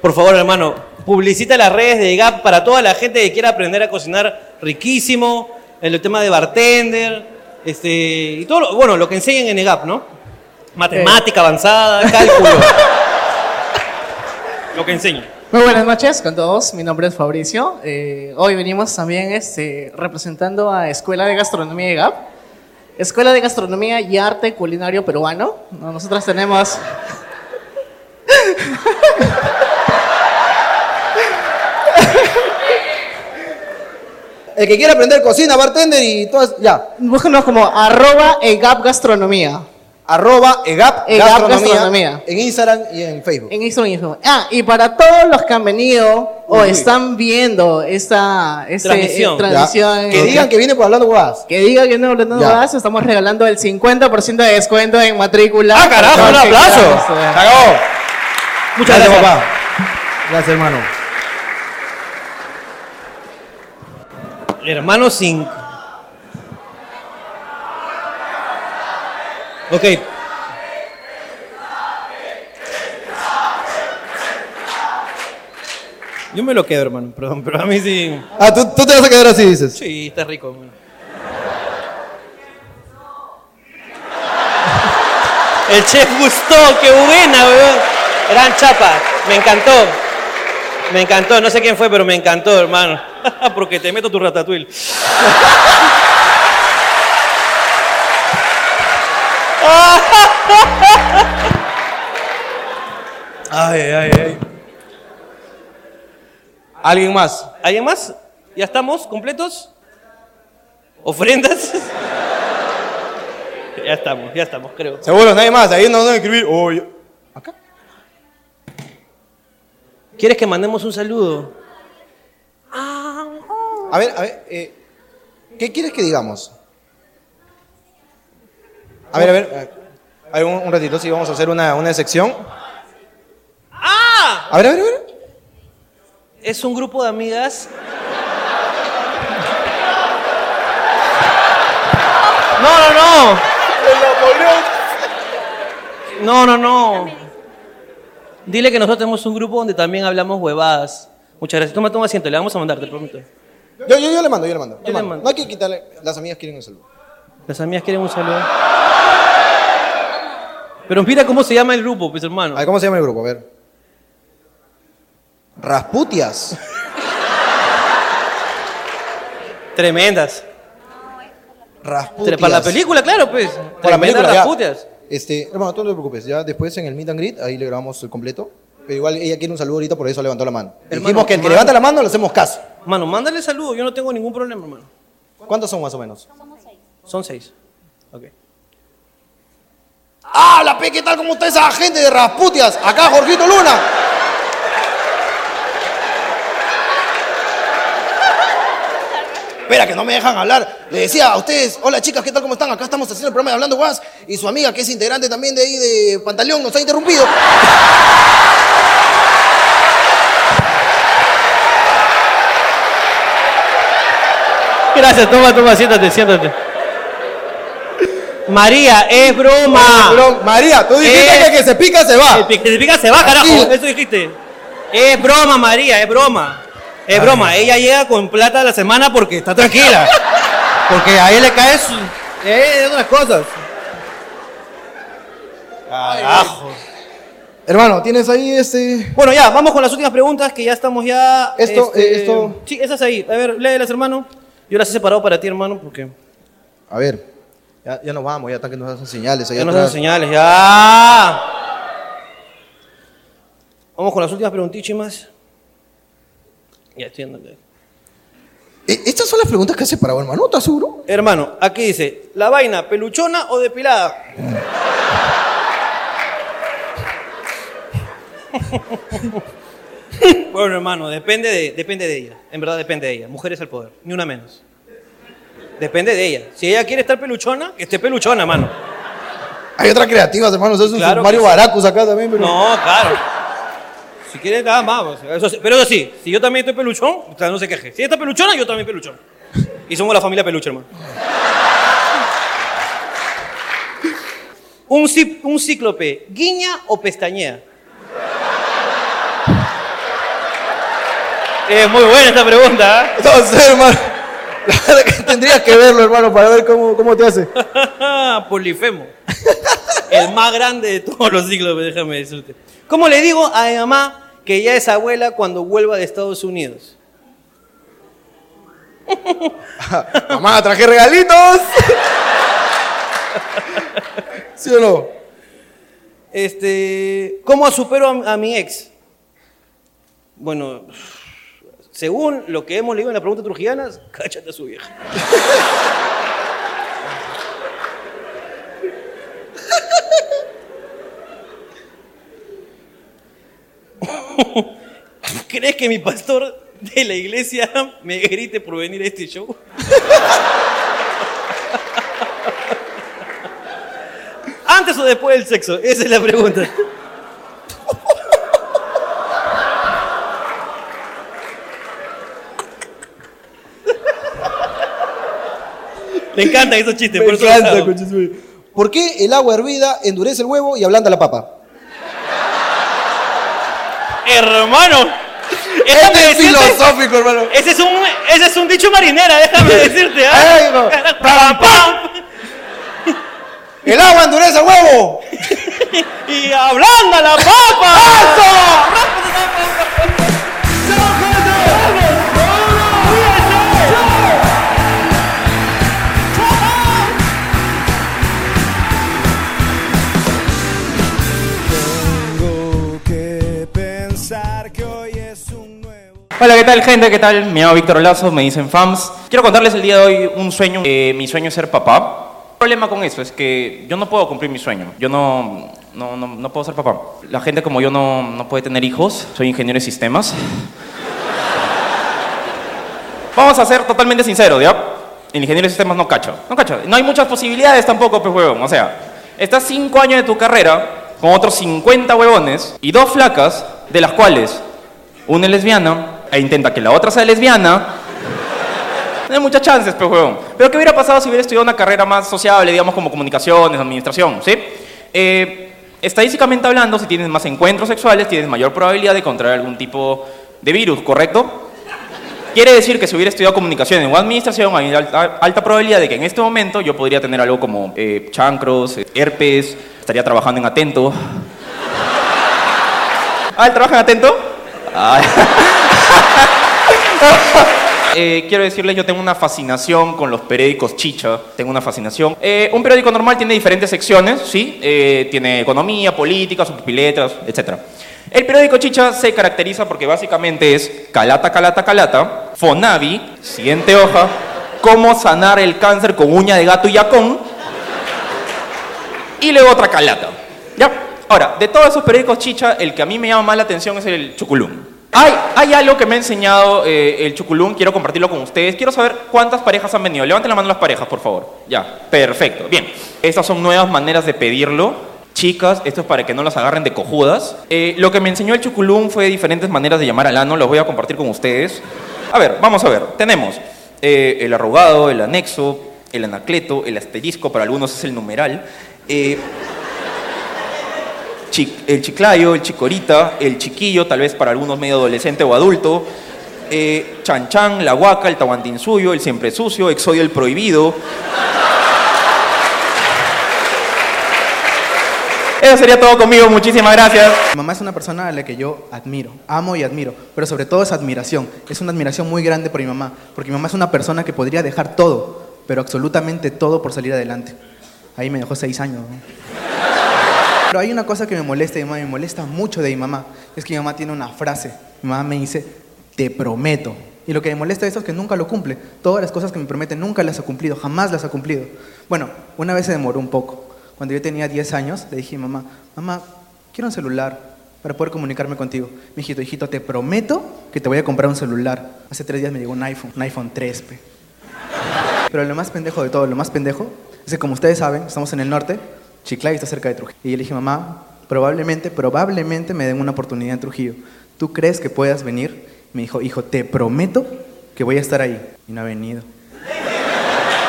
Por favor, hermano, publicita las redes de GAP para toda la gente que quiera aprender a cocinar riquísimo, el tema de bartender, este, y todo, lo, bueno, lo que enseñan en EGAP, ¿no? Matemática avanzada, cálculo. [LAUGHS] lo que enseñan. Muy buenas noches con todos, mi nombre es Fabricio. Eh, hoy venimos también este, representando a Escuela de Gastronomía de GAP. Escuela de Gastronomía y Arte Culinario Peruano. ¿no? Nosotros tenemos... [LAUGHS] El que quiera aprender cocina, bartender y todas. Ya. Búsquenos como arroba EGAP Gastronomía. Arroba EGAP, EGAP gastronomía, Gastronomía. En Instagram y en Facebook. En Instagram y Facebook. Ah, y para todos los que han venido o están viendo esta este, Transmisión. eh, transmisión, Que digan que viene por hablando guadas. que digan que no hablando más, estamos regalando el 50% de descuento en matrícula. ¡Ah, carajo! ¡Un aplauso! acabó. Muchas gracias. papá. Gracias, hermano. Hermano sin... Ok. Yo me lo quedo, hermano, perdón, pero a mí sí... Ah, ¿tú, tú te vas a quedar así, dices. Sí, está rico. hermano. El chef gustó, qué buena, weón. Gran chapa, me encantó. Me encantó, no sé quién fue, pero me encantó, hermano. [LAUGHS] Porque te meto tu ratatouille. [LAUGHS] Ay, ay, ay. ¿Alguien más? ¿Alguien más? ¿Ya estamos completos? ¿Ofrendas? [LAUGHS] ya estamos, ya estamos, creo. Seguro, nadie más. Ahí no van a escribir. Oh, yo- ¿Quieres que mandemos un saludo? A ver, a ver. eh, ¿Qué quieres que digamos? A ver, a ver. Hay un, un ratito, sí, vamos a hacer una, una sección. ¡Ah! A ver, a ver, a ver. Es un grupo de amigas. No, no, no. No, no, no. Dile que nosotros tenemos un grupo donde también hablamos huevadas. Muchas gracias. Toma, toma asiento, le vamos a mandar, te prometo. Yo, yo, yo le mando, yo le mando. Yo le mando. No hay que quitarle. Las amigas quieren un saludo. Las amigas quieren un saludo. Pero mira cómo se llama el grupo, pues hermano. A ver, ¿cómo se llama el grupo? A ver. Rasputias. Tremendas. Rasputias. Para la película, claro, pues. Por la película, ya. Rasputias. Este, hermano, tú no te preocupes. Ya después en el meet and greet, ahí le grabamos el completo. Pero igual ella quiere un saludo ahorita, por eso levantó la mano. Hermano, Dijimos que el que mano. levanta la mano le hacemos caso. Mano, mándale saludo, yo no tengo ningún problema, hermano. ¿Cuántos son más o menos? Son seis. Ok. ¡Habla, pe! ¿Qué tal? ¿Cómo está esa gente de Rasputias? Acá, Jorgito Luna. Espera, que no me dejan hablar. Le decía a ustedes, hola chicas, ¿qué tal? ¿Cómo están? Acá estamos haciendo el programa de Hablando Guas y su amiga, que es integrante también de ahí de Pantaleón, nos ha interrumpido. Gracias, toma, toma, siéntate, siéntate. María, es broma. Bro, María, tú dijiste Eh, que, que se pica se va. Que se pica se va, carajo. Eso dijiste. Es broma, María, es broma. Es broma. Ella llega con plata a la semana porque está tranquila. [LAUGHS] Porque a él le cae su. Eh, otras cosas. Carajo. Hermano, ¿tienes ahí este...? Bueno, ya, vamos con las últimas preguntas que ya estamos ya. Esto, este, eh, esto- Sí, esas ahí. A ver, léelas, hermano. Yo las he separado para ti, hermano, porque. A ver, ya, ya nos vamos, ya están que nos hacen señales Ya nos dan señales, ya. Vamos con las últimas preguntichimas. Ya estoy andando. Eh, Estas son las preguntas que has separado, hermano, ¿estás seguro? Hermano, aquí dice, ¿la vaina peluchona o depilada? [LAUGHS] bueno, hermano, depende de, depende de ella. En verdad depende de ella. Mujeres al poder, ni una menos. Depende de ella. Si ella quiere estar peluchona, que esté peluchona, mano. Hay otras creativas, hermano, eso es un Claro Mario sí. Baracus acá también, pero... No, claro. Si quiere, nada más. eso pero eso sí, si yo también estoy peluchón, sea, no se queje. Si ella está peluchona, yo también peluchón. Y somos la familia peluche, hermano. Un cíclope, ¿guiña o pestañea? Es muy buena esta pregunta, ¿eh? No sé, hermano. [LAUGHS] Tendrías que verlo, hermano, para ver cómo, cómo te hace. [LAUGHS] Polifemo. El más grande de todos los cíclopes, déjame decirte. ¿Cómo le digo a mi mamá que ya es abuela cuando vuelva de Estados Unidos? [LAUGHS] Mamá, traje regalitos. ¿Sí o no? Este, ¿Cómo supero a, a mi ex? Bueno, según lo que hemos leído en la pregunta trujillana, cáchate a su vieja. [LAUGHS] ¿Crees que mi pastor de la iglesia me grite por venir a este show? [LAUGHS] ¿Antes o después del sexo? Esa es la pregunta. Le encantan esos chistes, Me por eso encanta, hago. ¿Por qué el agua hervida endurece el huevo y ablanda la papa? Hermano, Este déjame es decirte- filosófico, hermano. Ese es un, ese es un dicho marinera, déjame decirte. ¿ah? Ay, no. Pam, pam. ¡El agua endurece el huevo! [LAUGHS] Y ablanda la papa. [LAUGHS] Hola, ¿qué tal gente? ¿Qué tal? Me llamo Víctor Lazo, me dicen FAMS. Quiero contarles el día de hoy un sueño. Eh, mi sueño es ser papá. El problema con eso es que yo no puedo cumplir mi sueño. Yo no, no, no, no puedo ser papá. La gente como yo no, no puede tener hijos. Soy ingeniero de sistemas. Vamos a ser totalmente sinceros, ¿ya? El ingeniero de sistemas no cacho. No cacho. No hay muchas posibilidades tampoco, pues, huevón. O sea, estás cinco años de tu carrera con otros 50 huevones y dos flacas, de las cuales una es lesbiana e intenta que la otra sea lesbiana. No hay muchas chances, pues, huevón. Pero ¿qué hubiera pasado si hubiera estudiado una carrera más sociable, digamos, como comunicaciones, administración, ¿sí? Eh, estadísticamente hablando, si tienes más encuentros sexuales, tienes mayor probabilidad de contraer algún tipo de virus, ¿correcto? Quiere decir que si hubiera estudiado comunicación o administración, hay alta, alta probabilidad de que en este momento yo podría tener algo como eh, chancros, eh, herpes, estaría trabajando en Atento. [LAUGHS] Ah, ¿él trabaja en Atento? Ay. [LAUGHS] [LAUGHS] Eh, quiero decirles, yo tengo una fascinación con los periódicos chicha, tengo una fascinación. Eh, un periódico normal tiene diferentes secciones, ¿sí? Eh, tiene economía, política, subpiletras, etc. El periódico chicha se caracteriza porque básicamente es calata, calata, calata, Fonavi, siguiente hoja, cómo sanar el cáncer con uña de gato y yacón, y luego otra calata. ¿Ya? Ahora, de todos esos periódicos chicha, el que a mí me llama más la atención es el Chuculum. Hay, algo que me ha enseñado eh, el Chuculum, quiero compartirlo con ustedes. Quiero saber cuántas parejas han venido. Levanten la mano las parejas, por favor. Ya, perfecto. Bien, estas son nuevas maneras de pedirlo. Chicas, esto es para que no las agarren de cojudas. Eh, lo que me enseñó el Chuculum fue diferentes maneras de llamar al ano, los voy a compartir con ustedes. A ver, vamos a ver. Tenemos eh, el arrugado, el anexo, el anacleto, el asterisco, para algunos es el numeral. El chiclayo, el chicorita, el chiquillo, tal vez para algunos medio adolescente o adulto, eh, chan chan, la huaca, el tahuantinsuyo, el siempre sucio, exodio el prohibido. Eso sería todo conmigo, muchísimas gracias. Mi mamá es una persona a la que yo admiro, amo y admiro, pero sobre todo es admiración. Es una admiración muy grande por mi mamá, porque mi mamá es una persona que podría dejar todo, pero absolutamente todo por salir adelante. Ahí me dejó seis años. Pero hay una cosa que me molesta mamá, me molesta mucho de mi mamá, es que mi mamá tiene una frase. Mi mamá me dice, te prometo. Y lo que me molesta de eso es que nunca lo cumple. Todas las cosas que me promete nunca las ha cumplido, jamás las ha cumplido. Bueno, una vez se demoró un poco. Cuando yo tenía 10 años, le dije a mamá, mamá, quiero un celular para poder comunicarme contigo. Mi hijito, hijito, te prometo que te voy a comprar un celular. Hace tres días me llegó un iPhone, un iPhone 3, pe. Pero lo más pendejo de todo, lo más pendejo, es que como ustedes saben, estamos en el norte, Chiclayo está cerca de Trujillo. Y yo le dije, mamá, probablemente, probablemente me den una oportunidad en Trujillo. ¿Tú crees que puedas venir? Me dijo, hijo, te prometo que voy a estar ahí. Y no ha venido.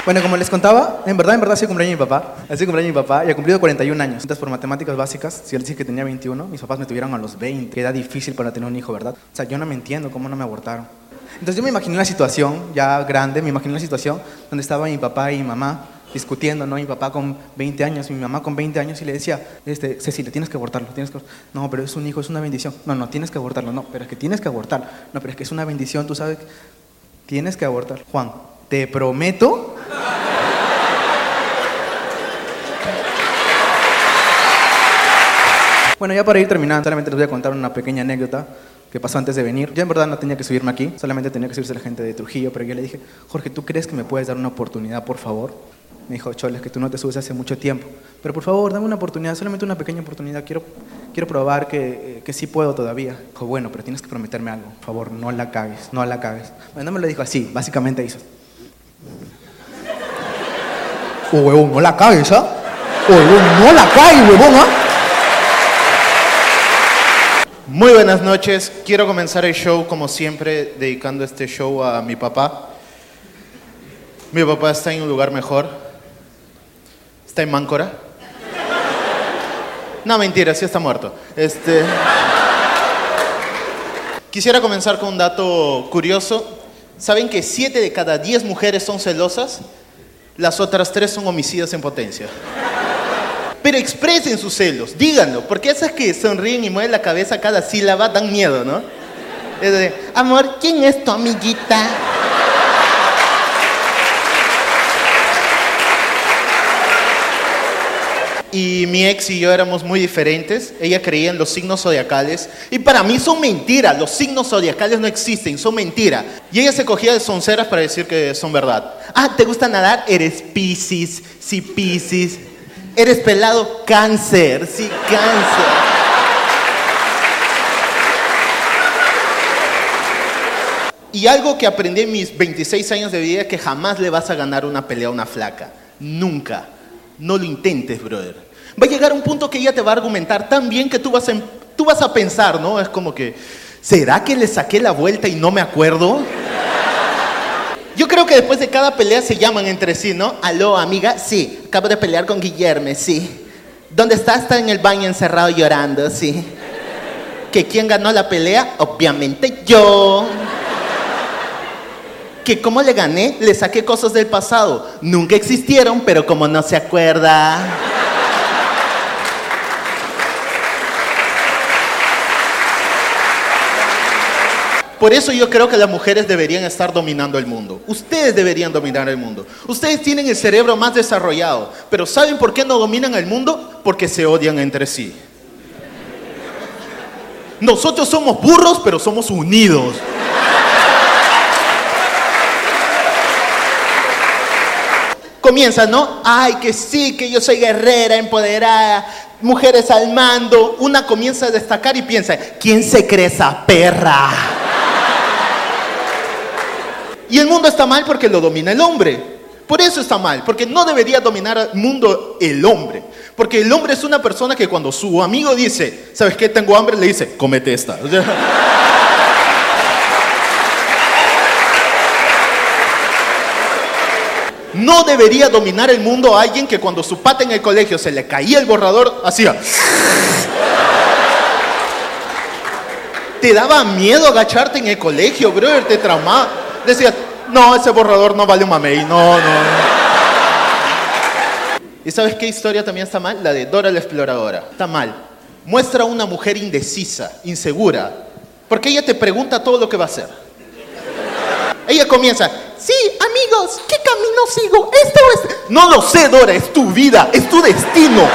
Bueno, como les contaba, en verdad, en verdad, sido cumpleaños de mi papá. Sido cumpleaños de mi papá y ha cumplido 41 años. Entonces, por matemáticas básicas, si él dice que tenía 21, mis papás me tuvieron a los 20. Que era difícil para tener un hijo, ¿verdad? O sea, yo no me entiendo cómo no me abortaron. Entonces, yo me imaginé una situación ya grande, me imaginé una situación donde estaba mi papá y mi mamá discutiendo, ¿no? Mi papá con 20 años, mi mamá con 20 años y le decía, este, Cecilia, tienes que abortarlo, tienes que... No, pero es un hijo, es una bendición. No, no, tienes que abortarlo, no, pero es que tienes que abortar. No, pero es que es una bendición, tú sabes, tienes que abortar. Juan, te prometo [LAUGHS] Bueno, ya para ir terminando, solamente les voy a contar una pequeña anécdota que pasó antes de venir. Yo en verdad no tenía que subirme aquí, solamente tenía que subirse la gente de Trujillo, pero yo le dije, Jorge, ¿tú crees que me puedes dar una oportunidad, por favor? Me dijo, Choles, que tú no te subes hace mucho tiempo, pero por favor, dame una oportunidad, solamente una pequeña oportunidad, quiero, quiero probar que, eh, que sí puedo todavía. Dijo, bueno, pero tienes que prometerme algo, por favor, no la cagues, no la cagues. Bueno, no me lo dijo así, básicamente hizo. Oh, huevón, no la cagues, ¿ah? Oh, huevón, no la cagues, huevón, ¿ah? Muy buenas noches. Quiero comenzar el show como siempre dedicando este show a mi papá. Mi papá está en un lugar mejor. Está en Máncora. No, mentira, sí está muerto. Este Quisiera comenzar con un dato curioso. ¿Saben que 7 de cada 10 mujeres son celosas? Las otras 3 son homicidas en potencia. Pero expresen sus celos, díganlo, porque esas que sonríen y mueven la cabeza cada sílaba dan miedo, ¿no? Amor, ¿quién es tu amiguita? Y mi ex y yo éramos muy diferentes. Ella creía en los signos zodiacales. Y para mí son mentiras. Los signos zodiacales no existen, son mentiras. Y ella se cogía de sonceras para decir que son verdad. Ah, ¿te gusta nadar? Eres Piscis. Sí, Piscis. Eres pelado, cáncer. Sí, cáncer. Y algo que aprendí en mis 26 años de vida es que jamás le vas a ganar una pelea a una flaca. Nunca. No lo intentes, brother. Va a llegar un punto que ella te va a argumentar tan bien que tú vas a, em- tú vas a pensar, ¿no? Es como que, ¿será que le saqué la vuelta y no me acuerdo? Yo creo que después de cada pelea se llaman entre sí, ¿no? Aló, amiga, sí. Acabo de pelear con Guillermo, sí. ¿Dónde está? Está en el baño encerrado llorando, sí. ¿Que quién ganó la pelea? Obviamente yo. ¿Que cómo le gané? Le saqué cosas del pasado. Nunca existieron, pero como no se acuerda. Por eso yo creo que las mujeres deberían estar dominando el mundo. Ustedes deberían dominar el mundo. Ustedes tienen el cerebro más desarrollado. Pero ¿saben por qué no dominan el mundo? Porque se odian entre sí. Nosotros somos burros, pero somos unidos. Comienza, ¿no? Ay, que sí, que yo soy guerrera, empoderada, mujeres al mando. Una comienza a destacar y piensa, ¿quién se cree esa perra? Y el mundo está mal porque lo domina el hombre. Por eso está mal, porque no debería dominar al mundo el hombre. Porque el hombre es una persona que cuando su amigo dice, ¿sabes qué? Tengo hambre, le dice, cómete esta. [LAUGHS] No debería dominar el mundo a alguien que cuando su pata en el colegio se le caía el borrador, hacía. [LAUGHS] Te daba miedo agacharte en el colegio, brother, te traumaba. Decías, no, ese borrador no vale un mamey, no, no. ¿Y sabes qué historia también está mal? La de Dora la exploradora. Está mal. Muestra a una mujer indecisa, insegura, porque ella te pregunta todo lo que va a hacer. Ella comienza, sí, amigos, ¿qué camino sigo? ¿Este o este? No lo sé, Dora, es tu vida, es tu destino.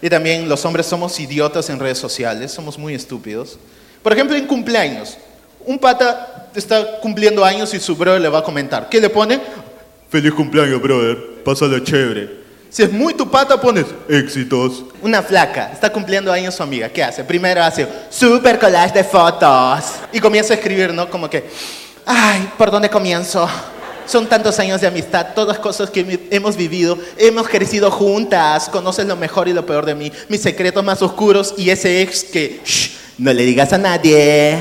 Y también los hombres somos idiotas en redes sociales, somos muy estúpidos. Por ejemplo, en cumpleaños, un pata está cumpliendo años y su brother le va a comentar. ¿Qué le pone? Feliz cumpleaños, brother. Pásalo chévere. Si es muy tu pata, pones éxitos. Una flaca, está cumpliendo años su amiga. ¿Qué hace? Primero hace super collage de fotos. Y comienza a escribir, ¿no? Como que, ay, ¿por dónde comienzo? Son tantos años de amistad, todas cosas que hemos vivido, hemos crecido juntas, conoces lo mejor y lo peor de mí, mis secretos más oscuros y ese ex que, shh, no le digas a nadie.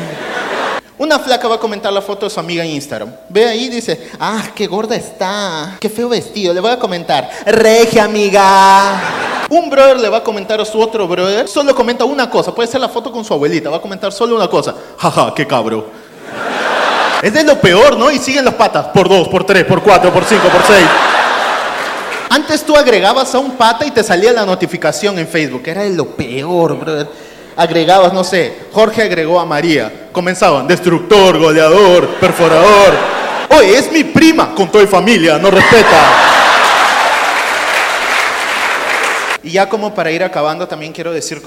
Una flaca va a comentar la foto de su amiga en Instagram. Ve ahí y dice, ah, qué gorda está, qué feo vestido. Le voy a comentar, regia amiga. Un brother le va a comentar a su otro brother, solo comenta una cosa, puede ser la foto con su abuelita, va a comentar solo una cosa. Jaja, qué cabro. Es de lo peor, ¿no? Y siguen las patas, por dos, por tres, por cuatro, por cinco, por seis. Antes tú agregabas a un pata y te salía la notificación en Facebook. Era de lo peor, brother. Agregabas, no sé, Jorge agregó a María. Comenzaban, destructor, goleador, perforador. Oye, es mi prima, con toda familia, no respeta. Y ya como para ir acabando, también quiero decir